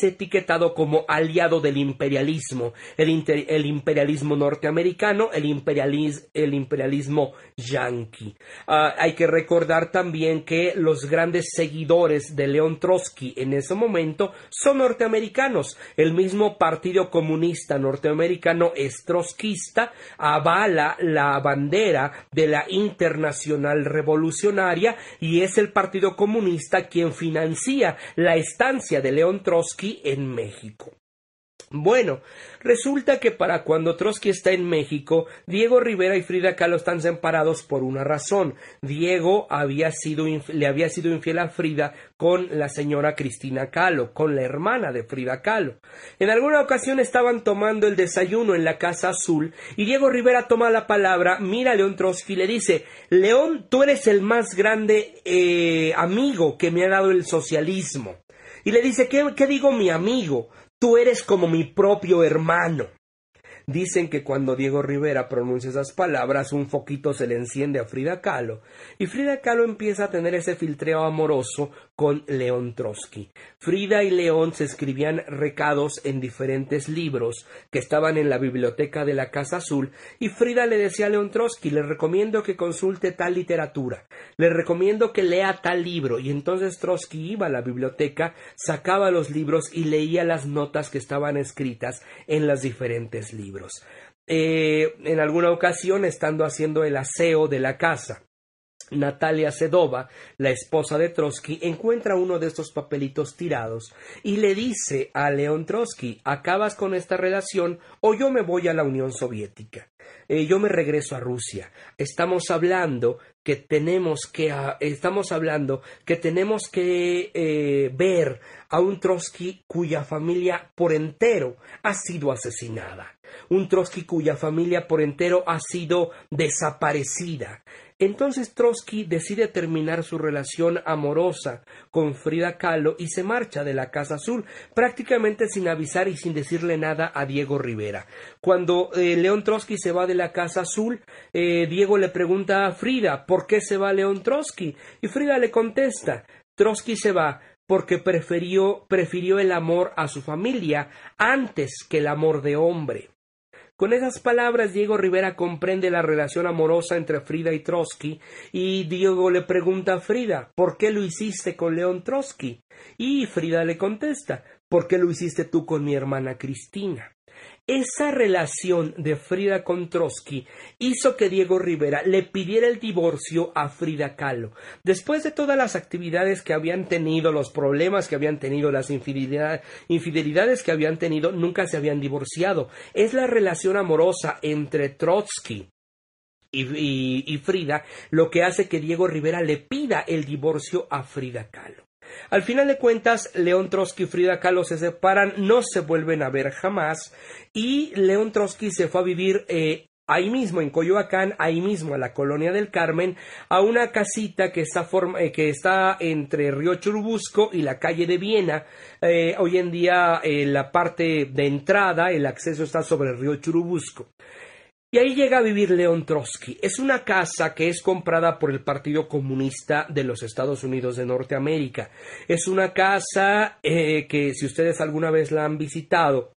etiquetado como aliado del imperialismo. El, el imperialismo norteamericano el, el imperialismo yanqui. Ah, hay que recordar también que los grandes seguidores de León Trotsky en ese momento son norteamericanos. El mismo Partido Comunista norteamericano es trotskista avala la bandera de la inter Internacional Revolucionaria y es el Partido Comunista quien financia la estancia de León Trotsky en México. Bueno, resulta que para cuando Trotsky está en México, Diego Rivera y Frida Kahlo están separados por una razón. Diego había sido le había sido infiel a Frida con la señora Cristina Kahlo, con la hermana de Frida Kahlo. En alguna ocasión estaban tomando el desayuno en la Casa Azul y Diego Rivera toma la palabra, mira a León Trotsky y le dice, León, tú eres el más grande eh, amigo que me ha dado el socialismo. Y le dice, ¿qué, digo mi amigo? Tú eres como mi propio hermano. Dicen que cuando Diego Rivera pronuncia esas palabras, un foquito se le enciende a Frida Kahlo, y Frida Kahlo empieza a tener ese filtreo amoroso con León Trotsky. Frida y León se escribían recados en diferentes libros que estaban en la biblioteca de la Casa Azul, y Frida le decía a León Trotsky, le recomiendo que consulte tal literatura, le recomiendo que lea tal libro, y entonces Trotsky iba a la biblioteca, sacaba los libros y leía las notas que estaban escritas en los diferentes libros. Eh, en alguna ocasión, estando haciendo el aseo de la casa, Natalia Sedova, la esposa de Trotsky, encuentra uno de estos papelitos tirados y le dice a León Trotsky, acabas con esta relación o yo me voy a la Unión Soviética. Eh, yo me regreso a Rusia. Estamos hablando que tenemos que ah, estamos hablando que tenemos que eh, ver a un Trotsky cuya familia por entero ha sido asesinada, un Trotsky cuya familia por entero ha sido desaparecida. Entonces Trotsky decide terminar su relación amorosa con Frida Kahlo y se marcha de la Casa Azul, prácticamente sin avisar y sin decirle nada a Diego Rivera. Cuando eh, León Trotsky se va de la Casa Azul, eh, Diego le pregunta a Frida ¿por qué se va León Trotsky? Y Frida le contesta Trotsky se va porque prefirió, prefirió el amor a su familia antes que el amor de hombre. Con esas palabras, Diego Rivera comprende la relación amorosa entre Frida y Trotsky, y Diego le pregunta a Frida, ¿por qué lo hiciste con León Trotsky? Y Frida le contesta, ¿por qué lo hiciste tú con mi hermana Cristina? Esa relación de Frida con Trotsky hizo que Diego Rivera le pidiera el divorcio a Frida Kahlo. Después de todas las actividades que habían tenido, los problemas que habían tenido, las infidelidades que habían tenido, nunca se habían divorciado. Es la relación amorosa entre Trotsky y, y Frida lo que hace que Diego Rivera le pida el divorcio a Frida Kahlo. Al final de cuentas, León Trotsky y Frida Kahlo se separan, no se vuelven a ver jamás y León Trotsky se fue a vivir eh, ahí mismo en Coyoacán, ahí mismo a la colonia del Carmen, a una casita que está, eh, que está entre Río Churubusco y la calle de Viena. Eh, hoy en día la parte de entrada, el acceso está sobre el río Churubusco. Y ahí llega a vivir León Trotsky. Es una casa que es comprada por el Partido Comunista de los Estados Unidos de Norteamérica. Es una casa eh, que si ustedes alguna vez la han visitado,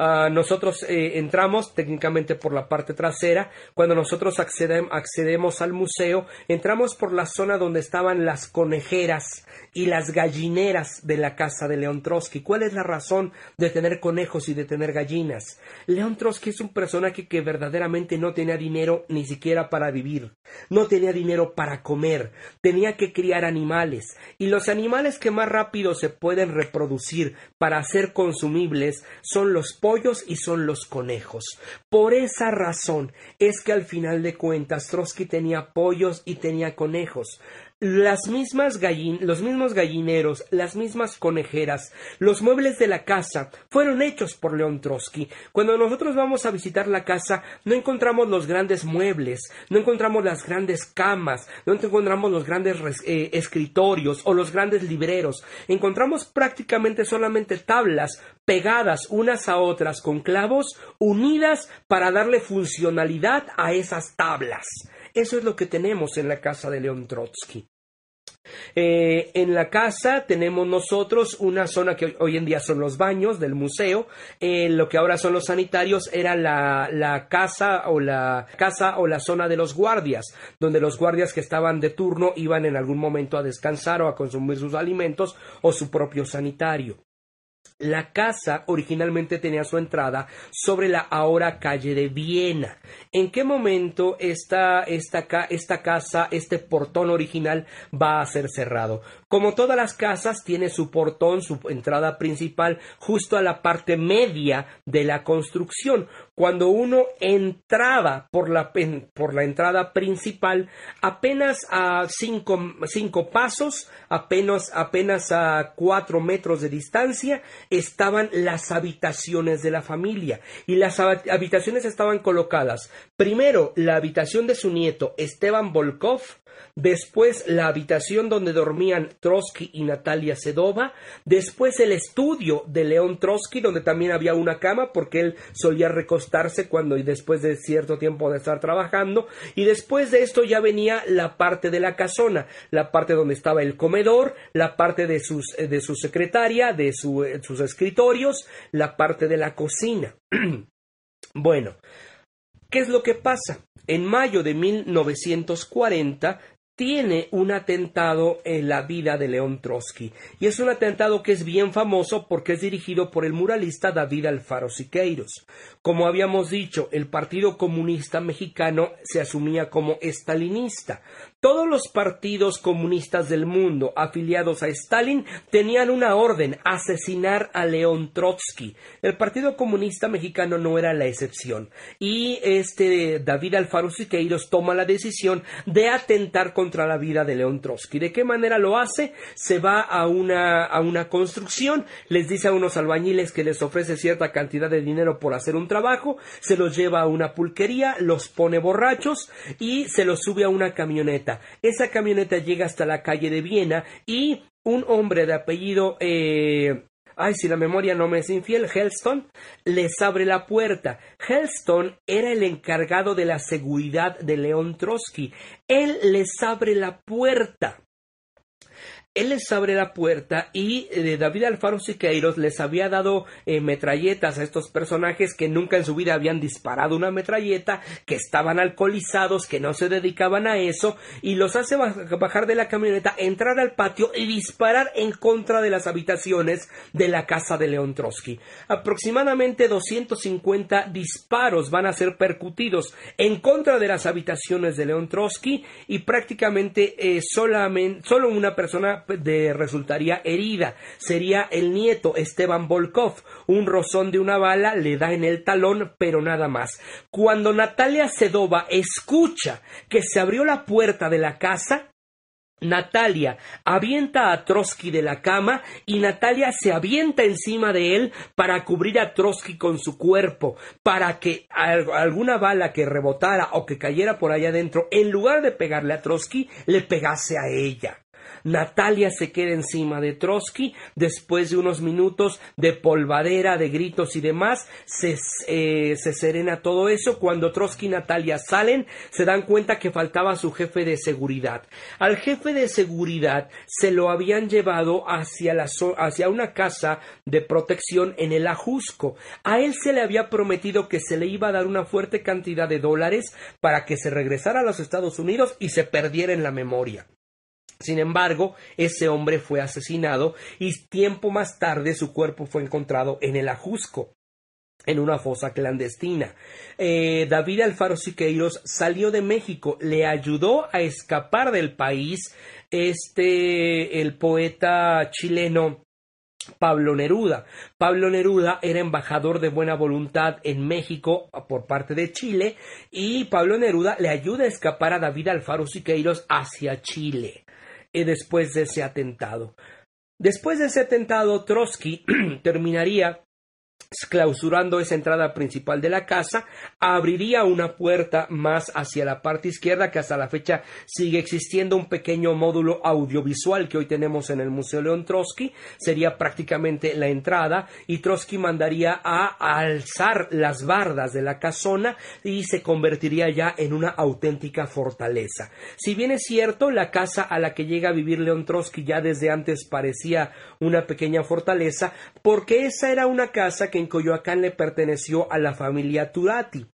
Ah, nosotros eh, entramos técnicamente por la parte trasera. Cuando nosotros accedemos al museo, entramos por la zona donde estaban las conejeras y las gallineras de la casa de León Trotsky. ¿Cuál es la razón de tener conejos y de tener gallinas? León Trotsky es un personaje que verdaderamente no tenía dinero ni siquiera para vivir, no tenía dinero para comer, tenía que criar animales y los animales que más rápido se pueden reproducir para ser consumibles son los pollos y son los conejos. Por esa razón es que al final de cuentas Trotsky tenía pollos y tenía conejos las mismas gallin los mismos gallineros, las mismas conejeras, los muebles de la casa fueron hechos por León Trotsky. Cuando nosotros vamos a visitar la casa, no encontramos los grandes muebles, no encontramos las grandes camas, no encontramos los grandes eh, escritorios o los grandes libreros. Encontramos prácticamente solamente tablas pegadas unas a otras con clavos, unidas para darle funcionalidad a esas tablas. Eso es lo que tenemos en la casa de León Trotsky. Eh, en la casa tenemos nosotros una zona que hoy en día son los baños del museo. Eh, lo que ahora son los sanitarios era la, la, casa o la casa o la zona de los guardias, donde los guardias que estaban de turno iban en algún momento a descansar o a consumir sus alimentos o su propio sanitario. La casa originalmente tenía su entrada sobre la ahora calle de Viena. ¿En qué momento esta, esta, esta, casa, este portón original va a ser cerrado? Como todas las casas, tiene su portón, su entrada principal, justo a la parte media de la construcción. Cuando uno entraba por la, por la entrada principal, apenas a cinco, cinco pasos, apenas, apenas a cuatro metros de distancia, estaban las habitaciones de la familia. Y las habitaciones estaban colocadas. Primero, la habitación de su nieto, Esteban Volkov, después la habitación donde dormían Trotsky y Natalia Sedova, después el estudio de León Trotsky, donde también había una cama, porque él solía recostarse cuando y después de cierto tiempo de estar trabajando, y después de esto ya venía la parte de la casona, la parte donde estaba el comedor, la parte de, sus, eh, de su secretaria, de eh, sus escritorios, la parte de la cocina. bueno, ¿qué es lo que pasa? En mayo de 1940 tiene un atentado en la vida de León Trotsky. Y es un atentado que es bien famoso porque es dirigido por el muralista David Alfaro Siqueiros. Como habíamos dicho, el Partido Comunista Mexicano se asumía como estalinista. Todos los partidos comunistas del mundo afiliados a Stalin tenían una orden, asesinar a León Trotsky. El Partido Comunista Mexicano no era la excepción. Y este David Alfaro Siqueiros toma la decisión de atentar contra la vida de León Trotsky. ¿De qué manera lo hace? Se va a una, a una construcción, les dice a unos albañiles que les ofrece cierta cantidad de dinero por hacer un trabajo, se los lleva a una pulquería, los pone borrachos y se los sube a una camioneta esa camioneta llega hasta la calle de Viena y un hombre de apellido eh, ay, si la memoria no me es infiel, Helston, les abre la puerta. Helston era el encargado de la seguridad de León Trotsky. Él les abre la puerta él les abre la puerta y eh, David Alfaro Siqueiros les había dado eh, metralletas a estos personajes que nunca en su vida habían disparado una metralleta, que estaban alcoholizados, que no se dedicaban a eso, y los hace bajar de la camioneta, entrar al patio y disparar en contra de las habitaciones de la casa de León Trotsky. Aproximadamente 250 disparos van a ser percutidos en contra de las habitaciones de León Trotsky y prácticamente eh, solamente, solo una persona de, resultaría herida. Sería el nieto Esteban Volkov. Un rozón de una bala le da en el talón, pero nada más. Cuando Natalia Sedova escucha que se abrió la puerta de la casa, Natalia avienta a Trotsky de la cama y Natalia se avienta encima de él para cubrir a Trotsky con su cuerpo, para que alguna bala que rebotara o que cayera por allá adentro, en lugar de pegarle a Trotsky, le pegase a ella. Natalia se queda encima de Trotsky. Después de unos minutos de polvadera, de gritos y demás, se, eh, se serena todo eso. Cuando Trotsky y Natalia salen, se dan cuenta que faltaba su jefe de seguridad. Al jefe de seguridad se lo habían llevado hacia, la, hacia una casa de protección en el Ajusco. A él se le había prometido que se le iba a dar una fuerte cantidad de dólares para que se regresara a los Estados Unidos y se perdiera en la memoria. Sin embargo, ese hombre fue asesinado y tiempo más tarde su cuerpo fue encontrado en el Ajusco en una fosa clandestina. Eh, David Alfaro Siqueiros salió de México, le ayudó a escapar del país este el poeta chileno Pablo Neruda. Pablo Neruda era embajador de buena voluntad en México por parte de Chile y Pablo Neruda le ayuda a escapar a David Alfaro Siqueiros hacia Chile después de ese atentado. Después de ese atentado, Trotsky terminaría clausurando esa entrada principal de la casa, abriría una puerta más hacia la parte izquierda que hasta la fecha sigue existiendo un pequeño módulo audiovisual que hoy tenemos en el Museo León Trotsky, sería prácticamente la entrada y Trotsky mandaría a alzar las bardas de la casona y se convertiría ya en una auténtica fortaleza. Si bien es cierto, la casa a la que llega a vivir León Trotsky ya desde antes parecía una pequeña fortaleza, porque esa era una casa que en Coyoacán le perteneció a la familia Turati.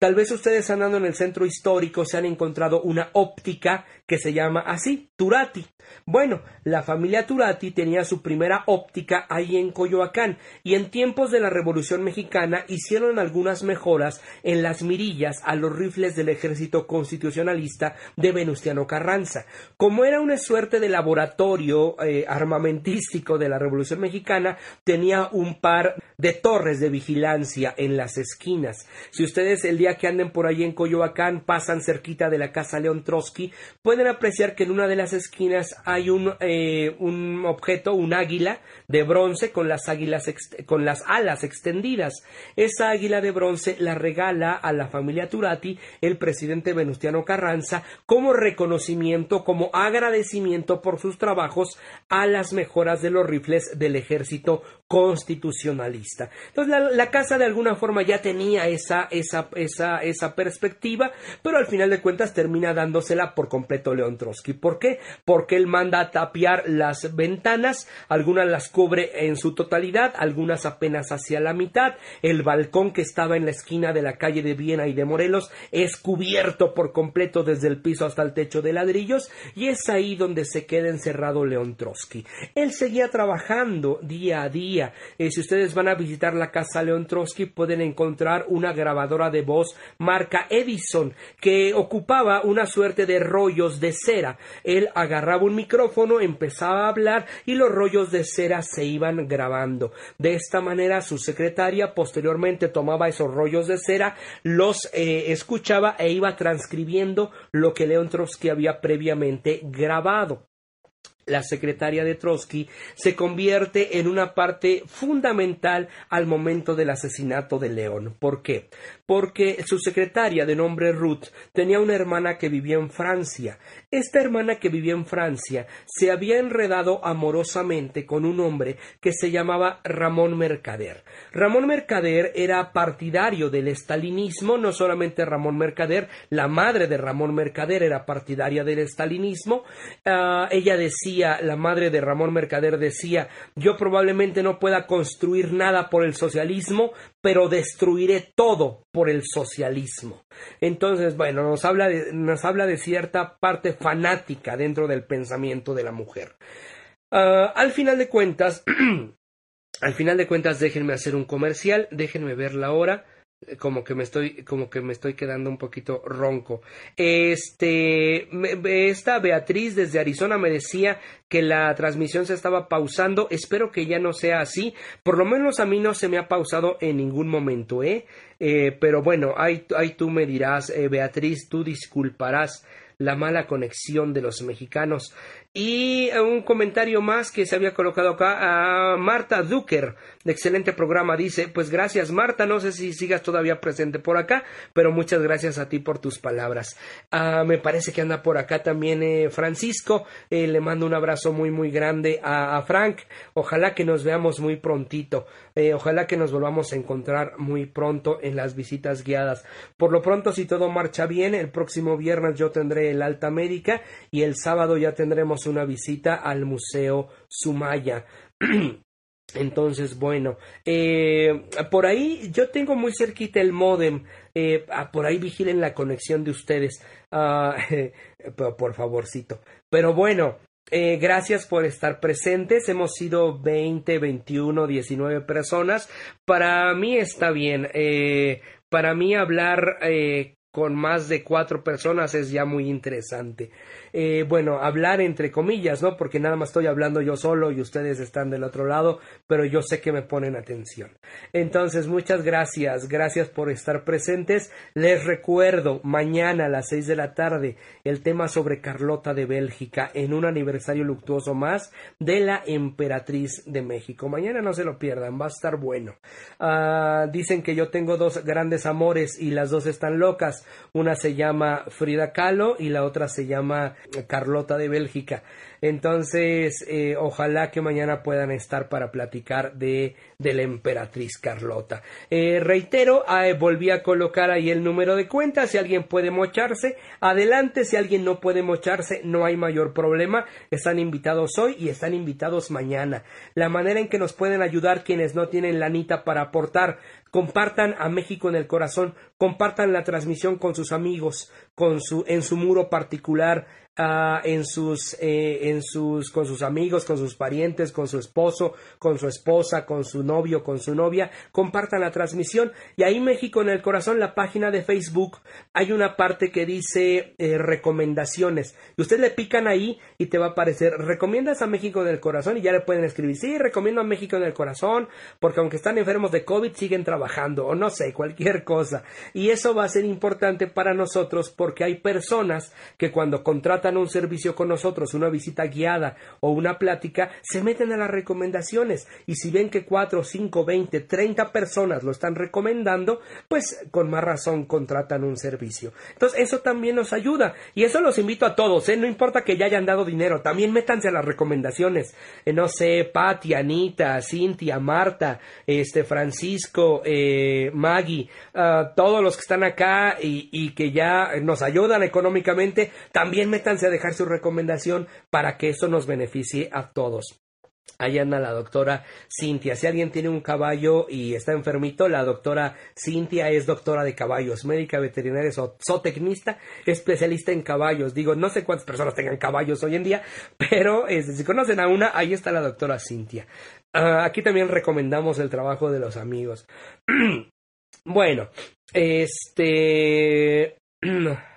Tal vez ustedes andando en el centro histórico se han encontrado una óptica que se llama así, Turati. Bueno, la familia Turati tenía su primera óptica ahí en Coyoacán y en tiempos de la Revolución Mexicana hicieron algunas mejoras en las mirillas a los rifles del ejército constitucionalista de Venustiano Carranza. Como era una suerte de laboratorio eh, armamentístico de la Revolución Mexicana, tenía un par de torres de vigilancia en las esquinas. Si ustedes el día que anden por ahí en Coyoacán, pasan cerquita de la casa León Trotsky, pueden apreciar que en una de las esquinas hay un, eh, un objeto, un águila de bronce con las, águilas con las alas extendidas. Esa águila de bronce la regala a la familia Turati el presidente Venustiano Carranza como reconocimiento, como agradecimiento por sus trabajos a las mejoras de los rifles del ejército constitucionalista. Entonces la, casa de alguna forma ya tenía esa, esa esa, perspectiva, pero al final de cuentas termina dándosela por completo León Trotsky. ¿Por qué? Porque él manda a tapiar las ventanas, algunas las cubre en su totalidad, algunas apenas hacia la mitad, el balcón que estaba en la esquina de la calle de Viena y de Morelos es cubierto por completo desde el piso hasta el techo de ladrillos y es ahí donde se queda encerrado León Trotsky. Él seguía trabajando día a día. Eh, si ustedes van a visitar la casa León Trotsky pueden encontrar una grabadora de voz marca Edison, que ocupaba una suerte de rollos de cera. Él agarraba un micrófono, empezaba a hablar y los rollos de cera se iban grabando. De esta manera su secretaria posteriormente tomaba esos rollos de cera, los eh, escuchaba e iba transcribiendo lo que León Trotsky había previamente grabado la secretaria de Trotsky, se convierte en una parte fundamental al momento del asesinato de León. ¿Por qué? Porque su secretaria de nombre Ruth tenía una hermana que vivía en Francia. Esta hermana que vivía en Francia se había enredado amorosamente con un hombre que se llamaba Ramón Mercader. Ramón Mercader era partidario del estalinismo, no solamente Ramón Mercader, la madre de Ramón Mercader era partidaria del estalinismo. Ah, ella decía la madre de Ramón Mercader decía, yo probablemente no pueda construir nada por el socialismo, pero destruiré todo por el socialismo. Entonces, bueno, nos habla de, nos habla de cierta parte fanática dentro del pensamiento de la mujer. Ah, al final de cuentas, al final de cuentas, déjenme hacer un comercial, déjenme ver la hora como que me estoy como que me estoy quedando un poquito ronco. Este esta Beatriz desde Arizona me decía que la transmisión se estaba pausando. Espero que ya no sea así. Por lo menos a mí no se me ha pausado en ningún momento, ¿eh? eh pero bueno, ahí, ahí tú me dirás, eh, Beatriz, tú disculparás la mala conexión de los mexicanos. Y un comentario más que se había colocado acá a Marta Zucker, de excelente programa, dice, pues gracias Marta, no sé si sigas todavía presente por acá, pero muchas gracias a ti por tus palabras. Ah, me parece que anda por acá también eh, Francisco, eh, le mando un abrazo muy muy grande a, Frank, ojalá que nos veamos muy prontito, eh, ojalá que nos volvamos a encontrar muy pronto en las visitas guiadas. Por lo pronto, si todo marcha bien, el próximo viernes yo tendré el alta médica y el sábado ya tendremos una visita al Museo Sumaya. Entonces, bueno, eh, por ahí yo tengo muy cerquita el modem. Eh, ah, por ahí vigilen la conexión de ustedes. Ah, por favorcito. Pero bueno, eh, gracias por estar presentes. Hemos sido 20, 21, 19 personas. Para mí está bien. para mí hablar con más de cuatro personas es ya muy interesante. Eh, bueno, hablar entre comillas, ¿no? Porque nada más estoy hablando yo solo y ustedes están del otro lado, pero yo sé que me ponen atención. Entonces, muchas gracias, gracias por estar presentes. Les recuerdo, mañana a las seis de la tarde, el tema sobre Carlota de Bélgica en un aniversario luctuoso más de la emperatriz de México. Mañana no se lo pierdan, va a estar bueno. Ah, dicen que yo tengo dos grandes amores y las dos están locas. Una se llama Frida Kahlo y la otra se llama Carlota de Bélgica. Entonces, eh, ojalá que mañana puedan estar para platicar de, la emperatriz Carlota. Eh, reitero, ah, volví a colocar ahí el número de cuenta. Si alguien puede mocharse, adelante. Si alguien no puede mocharse, no hay mayor problema. Están invitados hoy y están invitados mañana. La manera en que nos pueden ayudar quienes no tienen lanita para aportar, compartan a México en el corazón, compartan la transmisión con sus amigos, con su, en su muro particular, Ah, en sus, eh, con sus amigos, con sus parientes, con su esposo, con su esposa, con su novio, con su novia, compartan la transmisión. Y ahí México en el corazón, la página de Facebook, hay una parte que dice eh, recomendaciones. Y usted le pican ahí y te va a aparecer, recomiendas a México en el corazón y ya le pueden escribir, sí, recomiendo a México en el corazón, porque aunque están enfermos de COVID, siguen trabajando, o no sé, cualquier cosa. Y eso va a ser importante para nosotros porque hay personas que cuando contratan un servicio con nosotros, una visita guiada o una plática, se meten a las recomendaciones y si ven que 4, 5, 20, 30 personas lo están recomendando, pues con más razón contratan un servicio. Entonces eso también nos ayuda y eso los invito a todos, ¿eh? no importa que ya hayan dado dinero, también métanse a las recomendaciones. Eh, no sé, Patti, Anita, Cintia, Marta, este Francisco, eh, Maggie, ah, todos los que están acá y, y que ya nos ayudan económicamente, también métanse a dejar su recomendación para que eso nos beneficie a todos. Ahí anda la doctora Cintia. Si alguien tiene un caballo y está enfermito, la doctora Cintia es doctora de caballos, médica veterinaria, zootecnista, especialista en caballos. Digo, no sé cuántas personas tengan caballos hoy en día, pero este, si conocen a una, ahí está la doctora Cintia. Ah, aquí también recomendamos el trabajo de los amigos. bueno, este...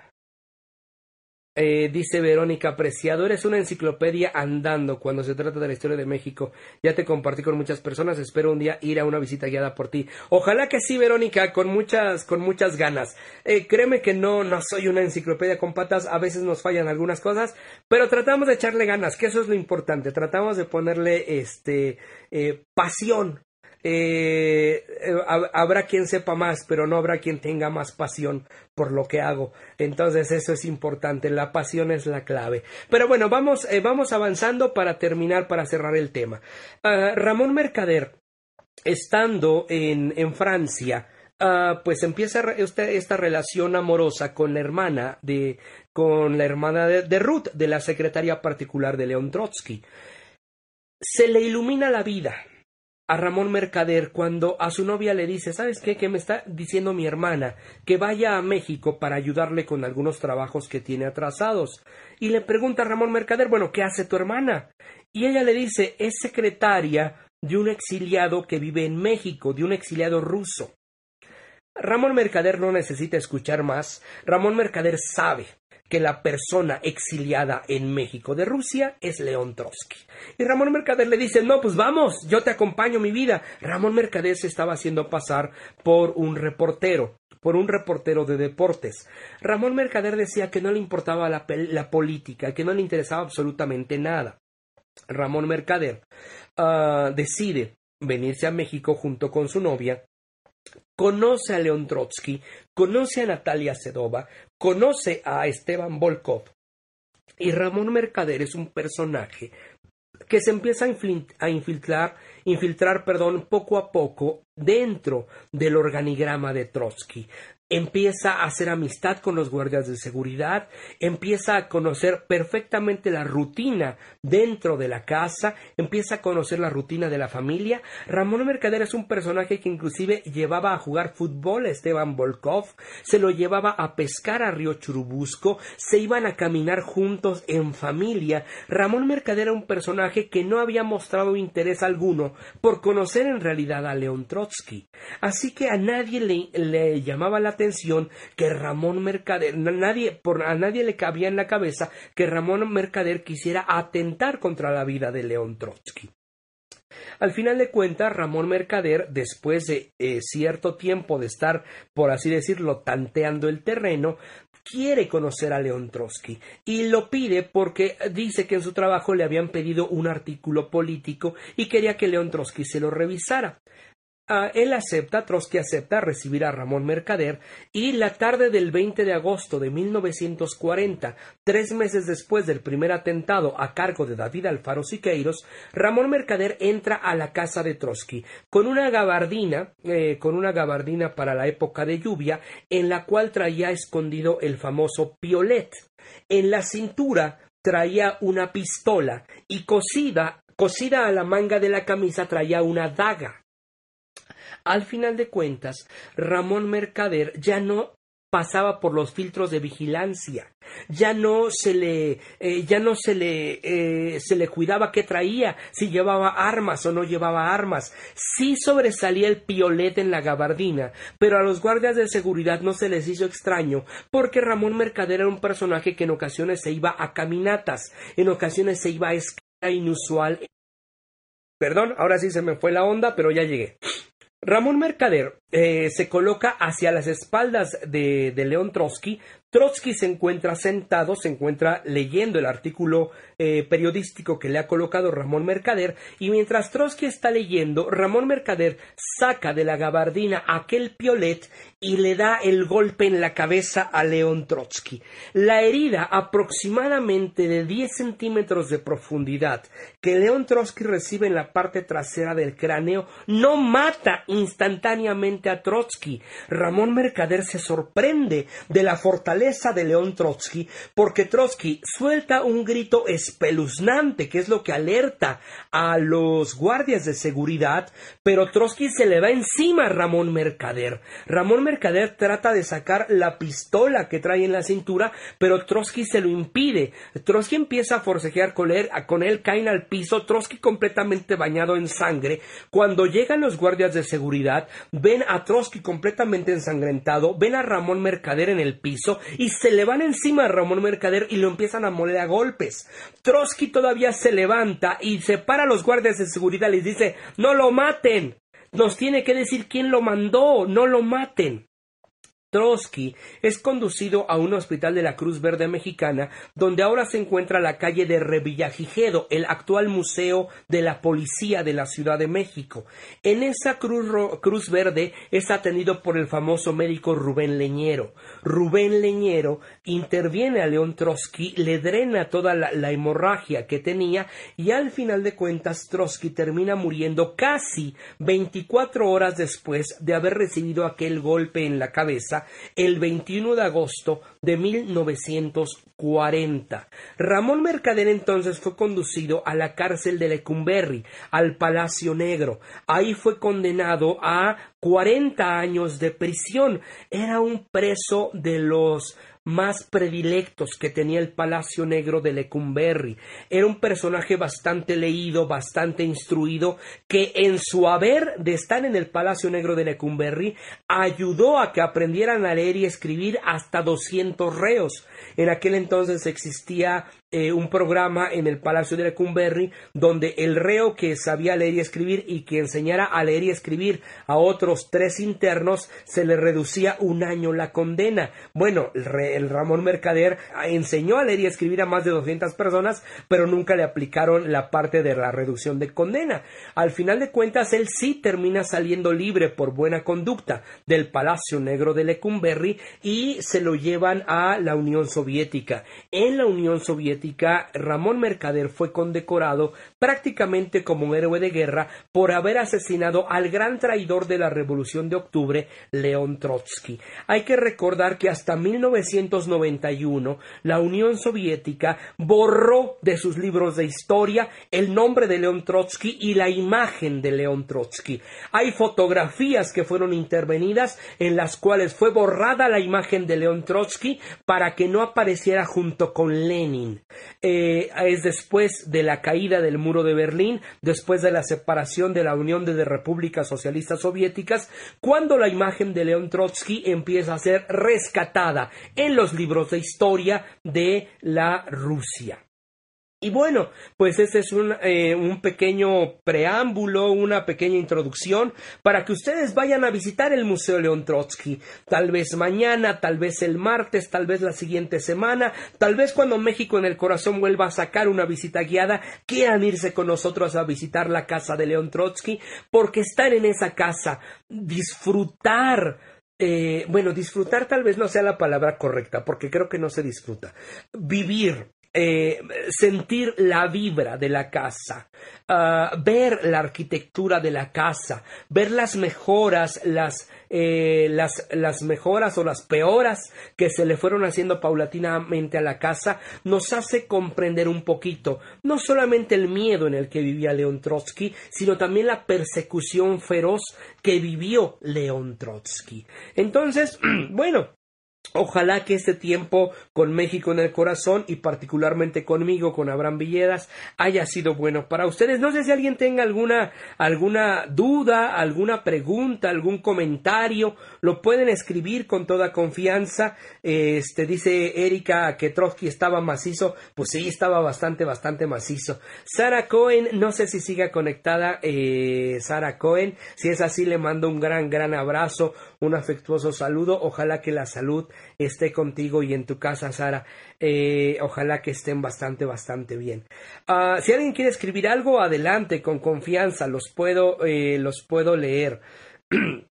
Eh, dice Verónica Apreciado, eres una enciclopedia andando cuando se trata de la historia de México. Ya te compartí con muchas personas, espero un día ir a una visita guiada por ti. Ojalá que sí, Verónica, con muchas, con muchas ganas. Eh, créeme que no, no soy una enciclopedia con patas, a veces nos fallan algunas cosas, pero tratamos de echarle ganas, que eso es lo importante. Tratamos de ponerle este eh, pasión eh, eh habrá quien sepa más, pero no habrá quien tenga más pasión por lo que hago. Entonces eso es importante, la pasión es la clave. Pero bueno, vamos, eh, vamos avanzando para terminar, para cerrar el tema. Ah, Ramón Mercader, estando en, en Francia, ah, pues empieza esta, relación amorosa con la hermana de, con la hermana de, de Ruth, de la secretaria particular de León Trotsky. Se le ilumina la vida a Ramón Mercader cuando a su novia le dice, ¿sabes qué? Que me está diciendo mi hermana que vaya a México para ayudarle con algunos trabajos que tiene atrasados. Y le pregunta a Ramón Mercader, bueno, ¿qué hace tu hermana? Y ella le dice, es secretaria de un exiliado que vive en México, de un exiliado ruso. Ramón Mercader no necesita escuchar más. Ramón Mercader sabe que la persona exiliada en México de Rusia es León Trotsky. Y Ramón Mercader le dice, no, pues vamos, yo te acompaño mi vida. Ramón Mercader se estaba haciendo pasar por un reportero por un reportero de deportes. Ramón Mercader decía que no le importaba la, política, que no le interesaba absolutamente nada. Ramón Mercader ah, decide venirse a México junto con su novia conoce a León Trotsky, conoce a Natalia Sedova, conoce a Esteban Volkov. Y Ramón Mercader es un personaje que se empieza a infiltrar, infiltrar perdón, poco a poco dentro del organigrama de Trotsky empieza a hacer amistad con los guardias de seguridad, empieza a conocer perfectamente la rutina dentro de la casa, empieza a conocer la rutina de la familia. Ramón Mercader es un personaje que inclusive llevaba a jugar fútbol a Esteban Volkov, se lo llevaba a pescar a Río Churubusco, se iban a caminar juntos en familia. Ramón Mercader era un personaje que no había mostrado interés alguno por conocer en realidad a León Trotsky. Así que a nadie le, le llamaba la atención que Ramón Mercader, nadie, por, a nadie le cabía en la cabeza que Ramón Mercader quisiera atentar contra la vida de León Trotsky. Al final de cuentas, Ramón Mercader, después de eh, cierto tiempo de estar, por así decirlo, tanteando el terreno, quiere conocer a León Trotsky y lo pide porque dice que en su trabajo le habían pedido un artículo político y quería que León Trotsky se lo revisara. Ah, él acepta, Trotsky acepta recibir a Ramón Mercader y la tarde del 20 de agosto de 1940, tres meses después del primer atentado a cargo de David Alfaro Siqueiros, Ramón Mercader entra a la casa de Trotsky con una gabardina, eh, con una gabardina para la época de lluvia, en la cual traía escondido el famoso piolet. En la cintura traía una pistola y cosida, cosida a la manga de la camisa traía una daga. Al final de cuentas, Ramón Mercader ya no pasaba por los filtros de vigilancia, ya no se le, eh, ya no se le, eh, se le cuidaba qué traía, si llevaba armas o no llevaba armas. Sí sobresalía el piolet en la gabardina, pero a los guardias de seguridad no se les hizo extraño, porque Ramón Mercader era un personaje que en ocasiones se iba a caminatas, en ocasiones se iba a escala inusual. Perdón, ahora sí se me fue la onda, pero ya llegué. Ramón Mercader eh, se coloca hacia las espaldas de, de León Trotsky Trotsky se encuentra sentado, se encuentra leyendo el artículo eh, periodístico que le ha colocado Ramón Mercader y mientras Trotsky está leyendo, Ramón Mercader saca de la gabardina aquel piolet y le da el golpe en la cabeza a León Trotsky. La herida aproximadamente de 10 centímetros de profundidad que León Trotsky recibe en la parte trasera del cráneo no mata instantáneamente a Trotsky. Ramón Mercader se sorprende de la fortaleza de León Trotsky, porque Trotsky suelta un grito espeluznante, que es lo que alerta a los guardias de seguridad, pero Trotsky se le va encima a Ramón Mercader. Ramón Mercader trata de sacar la pistola que trae en la cintura, pero Trotsky se lo impide. Trotsky empieza a forcejear con él, con él caen al piso, Trotsky completamente bañado en sangre. Cuando llegan los guardias de seguridad, ven a Trotsky completamente ensangrentado, ven a Ramón Mercader en el piso y se le van encima a Ramón Mercader y lo empiezan a moler a golpes. Trotsky todavía se levanta y separa a los guardias de seguridad les dice no lo maten. Nos tiene que decir quién lo mandó, no lo maten. Trotsky es conducido a un hospital de la Cruz Verde Mexicana, donde ahora se encuentra la calle de Revillagigedo, el actual museo de la policía de la Ciudad de México. En esa Cruz, Verde es atendido por el famoso médico Rubén Leñero. Rubén Leñero interviene a León Trotsky, le drena toda la, la hemorragia que tenía y al final de cuentas Trotsky termina muriendo casi 24 horas después de haber recibido aquel golpe en la cabeza el 21 de agosto de 1940. Ramón Mercader entonces fue conducido a la cárcel de Lecumberri, al Palacio Negro. Ahí fue condenado a 40 años de prisión. Era un preso de los más predilectos que tenía el Palacio Negro de Lecumberri. Era un personaje bastante leído, bastante instruido, que en su haber de estar en el Palacio Negro de Lecumberri ayudó a que aprendieran a leer y escribir hasta 200 reos. En aquel entonces existía eh, un programa en el Palacio de Lecumberri donde el reo que sabía leer y escribir y que enseñara a leer y escribir a otros tres internos se le reducía un año la condena. Bueno, el, Ramón Mercader enseñó a leer y escribir a más de 200 personas, pero nunca le aplicaron la parte de la reducción de condena. Al final de cuentas, él sí termina saliendo libre por buena conducta del Palacio Negro de Lecumberri y se lo llevan a la Unión Soviética. En la Unión Soviética Ramón Mercader fue condecorado prácticamente como un héroe de guerra por haber asesinado al gran traidor de la Revolución de Octubre, León Trotsky. Hay que recordar que hasta 1991 la Unión Soviética borró de sus libros de historia el nombre de León Trotsky y la imagen de León Trotsky. Hay fotografías que fueron intervenidas en las cuales fue borrada la imagen de León Trotsky para que no apareciera junto con Lenin. Eh, es después de la caída del muro de Berlín, después de la separación de la Unión de Repúblicas Socialistas Soviéticas, cuando la imagen de León Trotsky empieza a ser rescatada los libros de historia de la Rusia. Y bueno, pues ese es un, eh, un, pequeño preámbulo, una pequeña introducción para que ustedes vayan a visitar el Museo León Trotsky. Tal vez mañana, tal vez el martes, tal vez la siguiente semana, tal vez cuando México en el Corazón vuelva a sacar una visita guiada, quieran irse con nosotros a visitar la casa de León Trotsky, porque estar en esa casa, disfrutar eh, bueno, disfrutar tal vez no sea la palabra correcta, porque creo que no se disfruta. Vivir eh, sentir la vibra de la casa, ah, ver la arquitectura de la casa, ver las mejoras, las, eh, las, las mejoras o las peoras que se le fueron haciendo paulatinamente a la casa, nos hace comprender un poquito no solamente el miedo en el que vivía León Trotsky, sino también la persecución feroz que vivió León Trotsky. Entonces, bueno, Ojalá que este tiempo con México en el corazón y particularmente conmigo, con Abraham Villedas, haya sido bueno para ustedes. No sé si alguien tenga alguna, alguna duda, alguna pregunta, algún comentario, lo pueden escribir con toda confianza. Este dice Erika que Trotsky estaba macizo, pues sí, estaba bastante, bastante macizo. Sara Cohen, no sé si siga conectada, eh, Sara Cohen, si es así le mando un gran, gran abrazo, un afectuoso saludo. Ojalá que la salud esté contigo y en tu casa, Sara. Eh, ojalá que estén bastante, bastante bien. Ah, si alguien quiere escribir algo, adelante, con confianza, los puedo, eh, los puedo leer.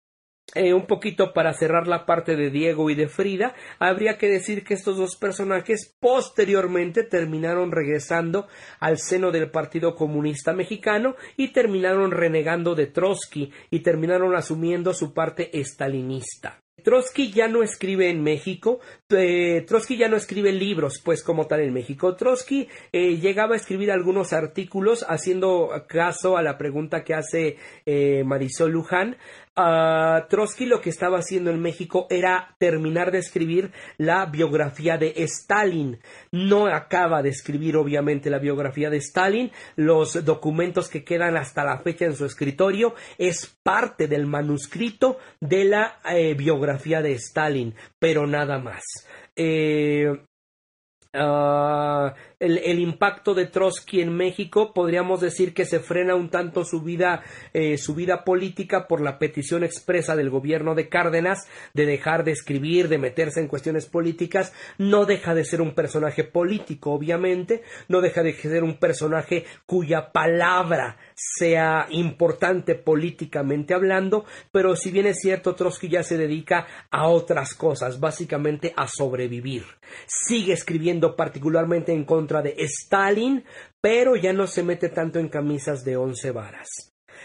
Eh, un poquito para cerrar la parte de Diego y de Frida, habría que decir que estos dos personajes posteriormente terminaron regresando al seno del Partido Comunista Mexicano y terminaron renegando de Trotsky y terminaron asumiendo su parte estalinista. Trotsky ya no escribe en México, eh, Trotsky ya no escribe libros, pues como tal en México. Trotsky eh, llegaba a escribir algunos artículos haciendo caso a la pregunta que hace Marisol Luján Trotsky lo que estaba haciendo en México era terminar de escribir la biografía de Stalin. No acaba de escribir obviamente la biografía de Stalin. Los documentos que quedan hasta la fecha en su escritorio es parte del manuscrito de la eh, biografía de Stalin, pero nada más. Eh, ah, el, impacto de Trotsky en México, podríamos decir que se frena un tanto su vida, eh, su vida política por la petición expresa del gobierno de Cárdenas de dejar de escribir, de meterse en cuestiones políticas. No deja de ser un personaje político, obviamente, no deja de ser un personaje cuya palabra sea importante políticamente hablando, pero si bien es cierto, Trotsky ya se dedica a otras cosas, básicamente a sobrevivir. Sigue escribiendo particularmente en contra de Stalin, pero ya no se mete tanto en camisas de once varas.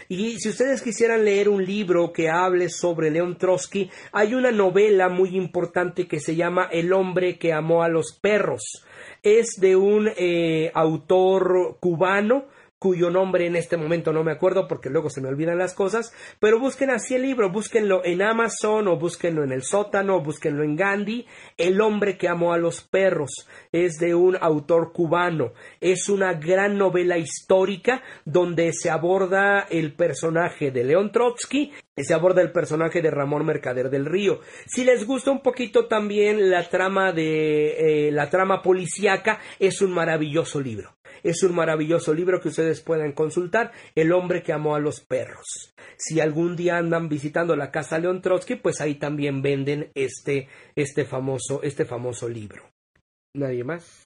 Y si ustedes quisieran leer un libro que hable sobre León Trotsky, hay una novela muy importante que se llama El hombre que amó a los perros. Es de un eh, autor cubano cuyo nombre en este momento no me acuerdo porque luego se me olvidan las cosas, pero busquen así el libro, búsquenlo en Amazon o búsquenlo en el sótano, o búsquenlo en Gandhi, El hombre que amó a los perros, es de un autor cubano, es una gran novela histórica donde se aborda el personaje de León Trotsky se aborda el personaje de Ramón Mercader del Río. Si les gusta un poquito también la trama de eh, la trama policíaca, es un maravilloso libro. Es un maravilloso libro que ustedes pueden consultar, El hombre que amó a los perros. Si algún día andan visitando la casa León Trotsky, pues ahí también venden este, este famoso, este famoso libro. ¿Nadie más?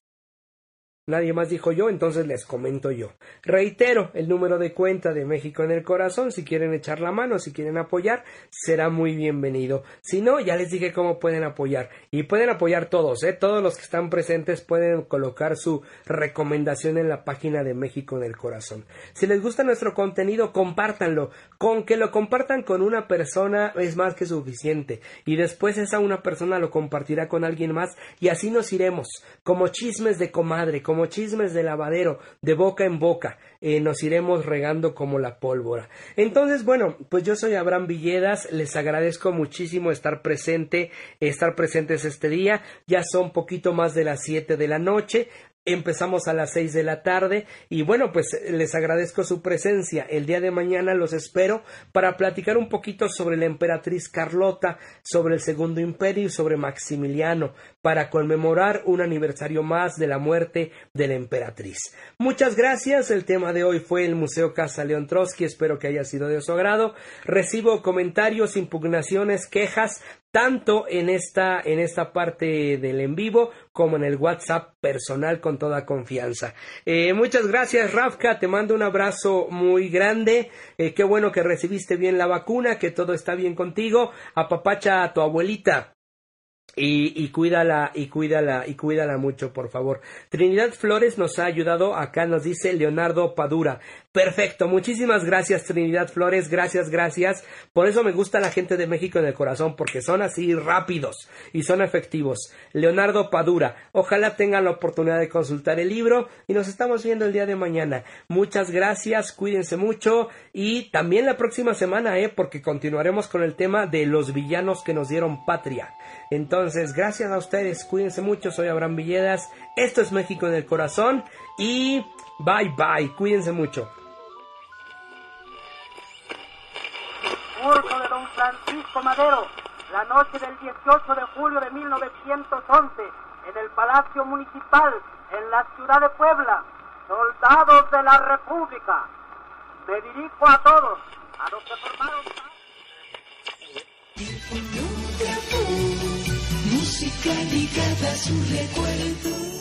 Nadie más dijo yo, entonces les comento yo. Reitero, el número de cuenta de México en el Corazón, si quieren echar la mano, si quieren apoyar, será muy bienvenido. Si no, ya les dije cómo pueden apoyar. Y pueden apoyar todos, ¿eh? Todos los que están presentes pueden colocar su recomendación en la página de México en el Corazón. Si les gusta nuestro contenido, compártanlo. Con que lo compartan con una persona es más que suficiente. Y después esa una persona lo compartirá con alguien más y así nos iremos, como chismes de comadre, como como chismes de lavadero, de boca en boca, eh, nos iremos regando como la pólvora. Entonces, bueno, pues yo soy Abraham Villedas, les agradezco muchísimo estar presente, estar presentes este día, ya son poquito más de las siete de la noche, Empezamos a las seis de la tarde y bueno, pues les agradezco su presencia. El día de mañana los espero para platicar un poquito sobre la emperatriz Carlota, sobre el Segundo Imperio y sobre Maximiliano, para conmemorar un aniversario más de la muerte de la emperatriz. Muchas gracias. El tema de hoy fue el Museo Casa León Trotsky. Espero que haya sido de su agrado. Recibo comentarios, impugnaciones, quejas tanto en esta, en esta parte del en vivo como en el WhatsApp personal con toda confianza. Eh, muchas gracias, Rafka. Te mando un abrazo muy grande. Eh, qué bueno que recibiste bien la vacuna, que todo está bien contigo. Apapacha a tu abuelita. Y, y, cuídala, y cuídala, y cuídala mucho, por favor. Trinidad Flores nos ha ayudado, acá nos dice Leonardo Padura. Perfecto, muchísimas gracias Trinidad Flores, gracias, gracias. Por eso me gusta la gente de México en el corazón, porque son así rápidos y son efectivos. Leonardo Padura, ojalá tengan la oportunidad de consultar el libro y nos estamos viendo el día de mañana. Muchas gracias, cuídense mucho y también la próxima semana, eh, porque continuaremos con el tema de los villanos que nos dieron patria. Entonces, gracias a ustedes, cuídense mucho, soy Abraham Villedas, esto es México en el Corazón y bye bye, cuídense mucho. De don Francisco Madero, la noche del 18 de julio de 1911, en el Palacio Municipal, en la ciudad de Puebla, soldados de la República. Me dirijo a todos, a los que formaron música ligada a su recuerdo.